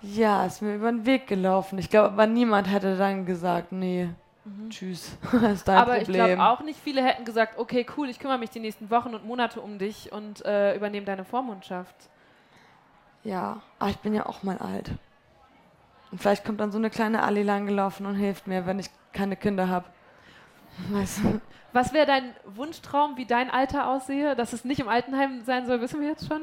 Ja, ist mir über den Weg gelaufen. Ich glaube, aber niemand hätte dann gesagt, nee, Mhm. Tschüss. das ist dein Aber Problem. ich glaube auch nicht viele hätten gesagt, okay, cool, ich kümmere mich die nächsten Wochen und Monate um dich und äh, übernehme deine Vormundschaft. Ja, aber ich bin ja auch mal alt. Und vielleicht kommt dann so eine kleine Ali lang gelaufen und hilft mir, wenn ich keine Kinder habe. Weißt du? Was wäre dein Wunschtraum, wie dein Alter aussehe? Dass es nicht im Altenheim sein soll, wissen wir jetzt schon?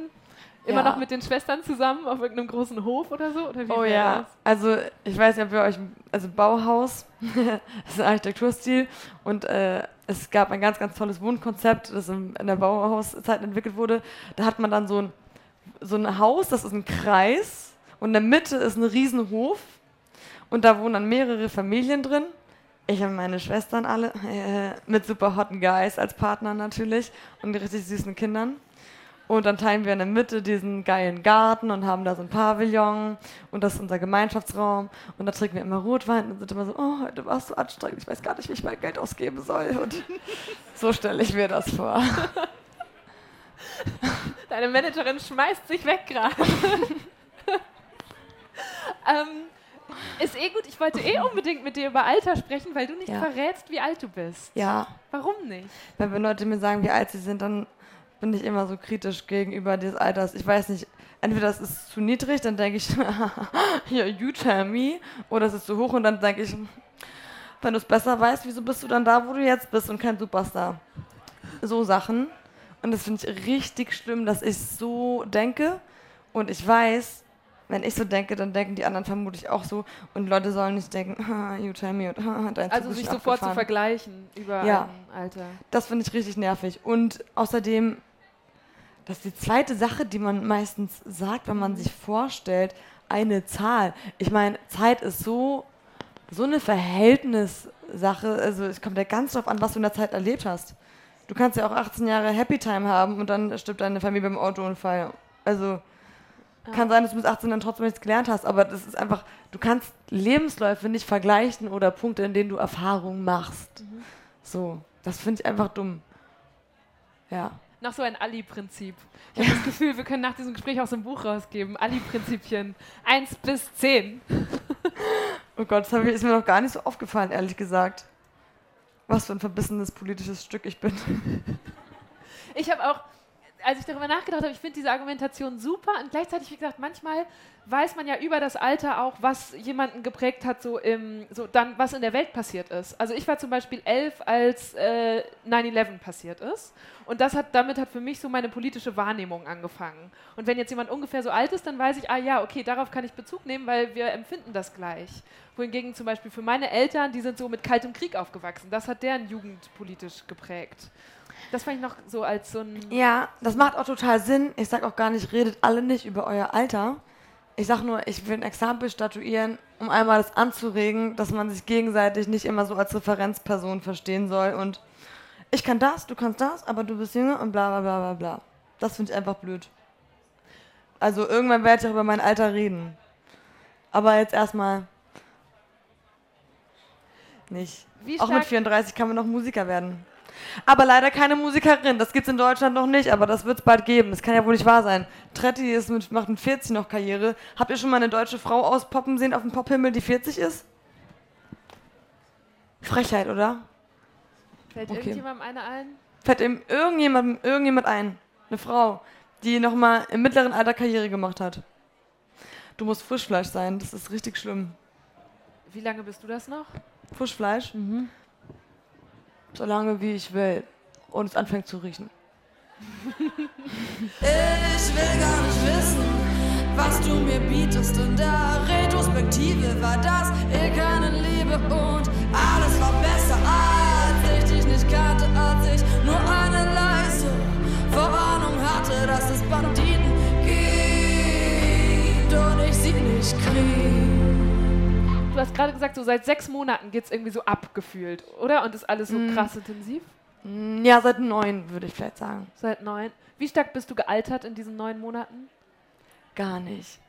Immer ja. noch mit den Schwestern zusammen auf irgendeinem großen Hof oder so? Oder oh ja, das? also ich weiß nicht, ob wir euch, also Bauhaus, ist ein Architekturstil und äh, es gab ein ganz, ganz tolles Wohnkonzept, das in, der Bauhauszeit entwickelt wurde. Da hat man dann so ein, so ein Haus, das ist ein Kreis und in der Mitte ist ein Riesenhof und da wohnen dann mehrere Familien drin. Ich und meine Schwestern alle, äh, mit super hotten Guys als Partner natürlich und richtig süßen Kindern. Und dann teilen wir in der Mitte diesen geilen Garten und haben da so ein Pavillon und das ist unser Gemeinschaftsraum. Und da trinken wir immer Rotwein und sind immer so, oh, heute war es so anstrengend, ich weiß gar nicht, wie ich mein Geld ausgeben soll. Und so stelle ich mir das vor. Deine Managerin schmeißt sich weg gerade. ähm, ist eh gut, ich wollte eh unbedingt mit dir über Alter sprechen, weil du nicht ja. verrätst, wie alt du bist. Ja. Warum nicht? Weil wenn Leute mir sagen, wie alt sie sind, dann bin ich immer so kritisch gegenüber des Alters. Ich weiß nicht, entweder es ist zu niedrig, dann denke ich, hier, you tell me, oder es ist zu hoch und dann denke ich, wenn du es besser weißt, wieso bist du dann da, wo du jetzt bist und kein Superstar? So Sachen. Und das finde ich richtig schlimm, dass ich so denke und ich weiß, wenn ich so denke, dann denken die anderen vermutlich auch so und Leute sollen nicht denken, ah, you tell me und ah, dein Also sich sofort zu vergleichen über ja, Alter. Das finde ich richtig nervig. Und außerdem, das ist die zweite Sache, die man meistens sagt, wenn man sich vorstellt, eine Zahl. Ich meine, Zeit ist so, so eine Verhältnissache. Also es kommt ja ganz drauf an, was du in der Zeit erlebt hast. Du kannst ja auch 18 Jahre Happy Time haben und dann stirbt deine Familie beim Autounfall. Also kann sein, dass du bis 18 dann trotzdem nichts gelernt hast, aber das ist einfach, du kannst Lebensläufe nicht vergleichen oder Punkte, in denen du Erfahrungen machst. Mhm. So, das finde ich einfach dumm. Ja. Noch so ein Ali-Prinzip. Ich habe das Gefühl, wir können nach diesem Gespräch auch so ein Buch rausgeben. Ali-Prinzipien. Eins bis zehn. oh Gott, das ist mir noch gar nicht so aufgefallen, ehrlich gesagt. Was für ein verbissenes politisches Stück ich bin. Ich habe auch als ich darüber nachgedacht habe, ich finde diese Argumentation super und gleichzeitig, wie gesagt, manchmal weiß man ja über das Alter auch, was jemanden geprägt hat, so im, so dann, was in der Welt passiert ist. Also ich war zum Beispiel elf, als äh, 9-11 passiert ist. Und das hat, damit hat für mich so meine politische Wahrnehmung angefangen. Und wenn jetzt jemand ungefähr so alt ist, dann weiß ich, ah ja, okay, darauf kann ich Bezug nehmen, weil wir empfinden das gleich. Wohingegen zum Beispiel für meine Eltern, die sind so mit kaltem Krieg aufgewachsen. Das hat deren Jugend politisch geprägt. Das fand ich noch so als so ein. Ja, das macht auch total Sinn. Ich sag auch gar nicht, redet alle nicht über euer Alter. Ich sag nur, ich will ein Exempel statuieren, um einmal das anzuregen, dass man sich gegenseitig nicht immer so als Referenzperson verstehen soll und ich kann das, du kannst das, aber du bist jünger und bla bla bla bla bla. Das finde ich einfach blöd. Also irgendwann werde ich auch über mein Alter reden. Aber jetzt erstmal nicht. Wie Auch mit stark- 34 kann man noch Musiker werden. Aber leider keine Musikerin. Das gibt's in Deutschland noch nicht, aber das wird's bald geben. Das kann ja wohl nicht wahr sein. Tretti ist mit, macht mit 40 noch Karriere. Habt ihr schon mal eine deutsche Frau auspoppen sehen auf dem Pophimmel, die 40 ist? Frechheit, oder? Fällt Okay. irgendjemandem eine ein? Fällt ihm irgendjemand, irgendjemand ein. Eine Frau, die noch mal im mittleren Alter Karriere gemacht hat. Du musst Frischfleisch sein. Das ist richtig schlimm. Wie lange bist du das noch? Frischfleisch? So lange wie ich will. Und es anfängt zu riechen. Ich will gar nicht wissen, was du mir bietest. In der Retrospektive war das eh keine Liebe und alles war besser, als ich dich nicht kannte, als ich nur eine leise Vorahnung hatte, dass es Banditen gibt und ich sie nicht krieg. Du hast gerade gesagt, so seit sechs Monaten geht es irgendwie so abgefühlt, oder? Und ist alles so krass intensiv? Mm, Ja, seit neun, würde ich vielleicht sagen. Seit neun. Wie stark bist du gealtert in diesen neun Monaten? Gar nicht.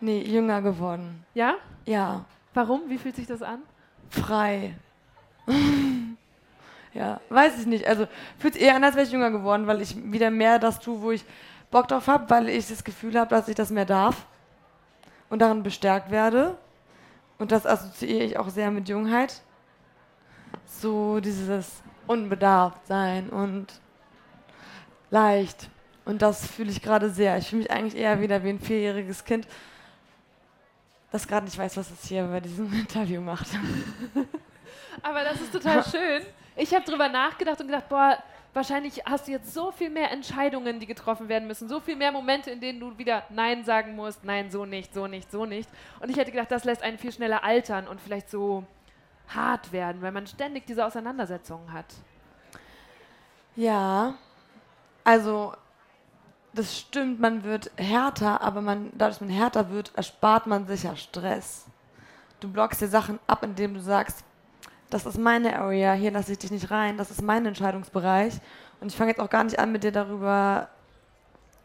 Nee, jünger geworden. Ja? Ja, Warum? Wie fühlt sich das an? frei. ja, weiß ich nicht. Also fühlt eher an, als wäre ich jünger geworden, weil ich wieder mehr das tue, wo ich Bock drauf habe, weil ich das Gefühl habe, dass ich das mehr darf und darin bestärkt werde. Und das assoziiere ich auch sehr mit Jungheit. So dieses unbedarft sein und leicht. Und das fühle ich gerade sehr. Ich fühle mich eigentlich eher wieder wie ein vierjähriges Kind, das gerade nicht weiß, was es hier bei diesem Interview macht. Aber das ist total schön. Ich habe drüber nachgedacht und gedacht, boah, wahrscheinlich hast du jetzt so viel mehr Entscheidungen, die getroffen werden müssen, so viel mehr Momente, in denen du wieder Nein sagen musst, nein, so nicht, so nicht, so nicht. Und ich hätte gedacht, das lässt einen viel schneller altern und vielleicht so hart werden, weil man ständig diese Auseinandersetzungen hat. Ja, also das stimmt, man wird härter, aber man, dadurch, dass man härter wird, erspart man sich ja Stress. Du blockst dir Sachen ab, indem du sagst, das ist meine Area, hier lasse ich dich nicht rein, das ist mein Entscheidungsbereich. Und ich fange jetzt auch gar nicht an mit dir darüber,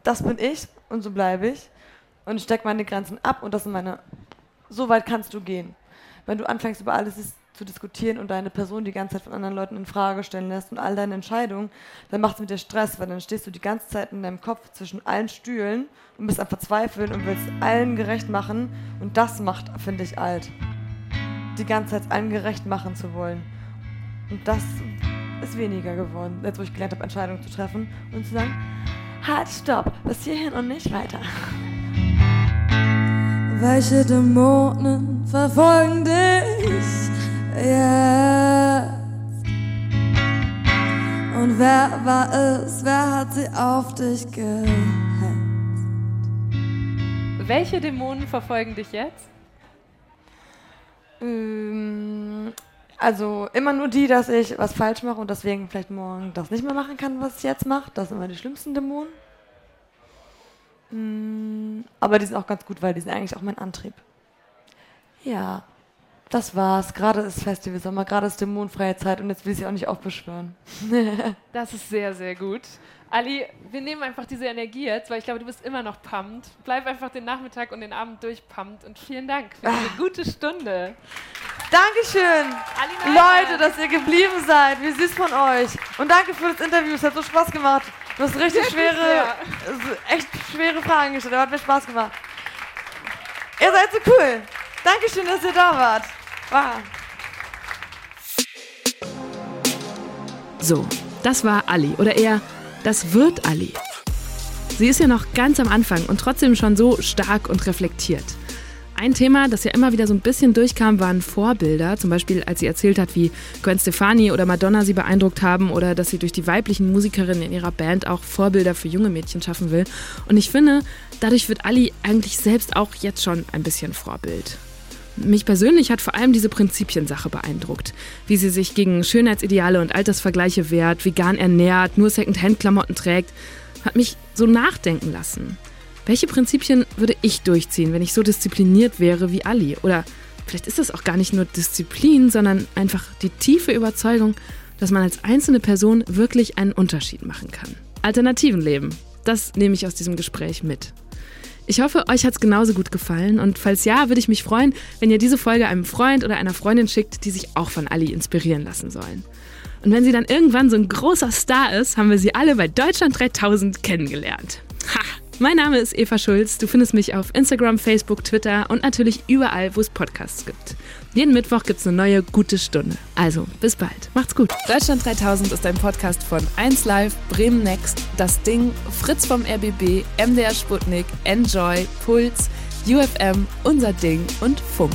das bin ich und so bleibe ich. Und ich stecke meine Grenzen ab und das sind meine, so weit kannst du gehen. Wenn du anfängst, über alles zu diskutieren und deine Person die ganze Zeit von anderen Leuten in Frage stellen lässt und all deine Entscheidungen, dann macht es mit dir Stress, weil dann stehst du die ganze Zeit in deinem Kopf zwischen allen Stühlen und bist am Verzweifeln und willst allen gerecht machen. Und das macht, finde ich, alt. Die ganze Zeit allen gerecht machen zu wollen. Und das ist weniger geworden, jetzt wo ich gelernt habe, Entscheidungen zu treffen und zu sagen, halt, stopp, bis hierhin und nicht weiter. Welche Dämonen verfolgen dich jetzt? Und wer war es, wer hat sie auf dich gehetzt? Welche Dämonen verfolgen dich jetzt? Ähm, also immer nur die, dass ich was falsch mache und deswegen vielleicht morgen das nicht mehr machen kann, was ich jetzt mache. Das sind immer die schlimmsten Dämonen. Mm, Aber die sind auch ganz gut, weil die sind eigentlich auch mein Antrieb. Ja, das war's. Gerade ist Festival Sommer, gerade ist dämonenfreie Zeit und jetzt will ich sie auch nicht aufbeschwören. Das ist sehr, sehr gut. Ali, wir nehmen einfach diese Energie jetzt, weil ich glaube, du bist immer noch pumped. Bleib einfach den Nachmittag und den Abend durchpumpt und vielen Dank für diese gute Stunde. Dankeschön, Ali Neumann. Leute, dass ihr geblieben seid. Wie süß von euch. Und danke für das Interview. Es hat so Spaß gemacht. Du hast richtig Wirklich schwere, sehr. echt schwere Fragen gestellt. Aber hat mir Spaß gemacht. Ihr seid so cool. Dankeschön, dass ihr da wart. Wow. So, das war Ali oder eher Das wird Ali. Sie ist ja noch ganz am Anfang und trotzdem schon so stark und reflektiert. Ein Thema, das ja immer wieder so ein bisschen durchkam, waren Vorbilder. Zum Beispiel, als sie erzählt hat, wie Gwen Stefani oder Madonna sie beeindruckt haben oder dass sie durch die weiblichen Musikerinnen in ihrer Band auch Vorbilder für junge Mädchen schaffen will. Und ich finde, dadurch wird Ali eigentlich selbst auch jetzt schon ein bisschen Vorbild. Mich persönlich hat vor allem diese Prinzipiensache beeindruckt. Wie sie sich gegen Schönheitsideale und Altersvergleiche wehrt, vegan ernährt, nur Second-Hand-Klamotten trägt, hat mich so nachdenken lassen. Welche Prinzipien würde ich durchziehen, wenn ich so diszipliniert wäre wie Ali? Oder vielleicht ist das auch gar nicht nur Disziplin, sondern einfach die tiefe Überzeugung, dass man als einzelne Person wirklich einen Unterschied machen kann. Alternativen leben, das nehme ich aus diesem Gespräch mit. Ich hoffe, euch hat es genauso gut gefallen und falls ja, würde ich mich freuen, wenn ihr diese Folge einem Freund oder einer Freundin schickt, die sich auch von Ali inspirieren lassen sollen. Und wenn sie dann irgendwann so ein großer Star ist, haben wir sie alle bei Deutschland 3000 kennengelernt. Ha! Mein Name ist Eva Schulz. Du findest mich auf Instagram, Facebook, Twitter und natürlich überall, wo es Podcasts gibt. Jeden Mittwoch gibt es eine neue gute Stunde. Also, bis bald. Macht's gut. Deutschland 3000 ist ein Podcast von 1Live, Bremen Next, Das Ding, Fritz vom RBB, MDR Sputnik, Enjoy, Puls, UFM, Unser Ding und Funk.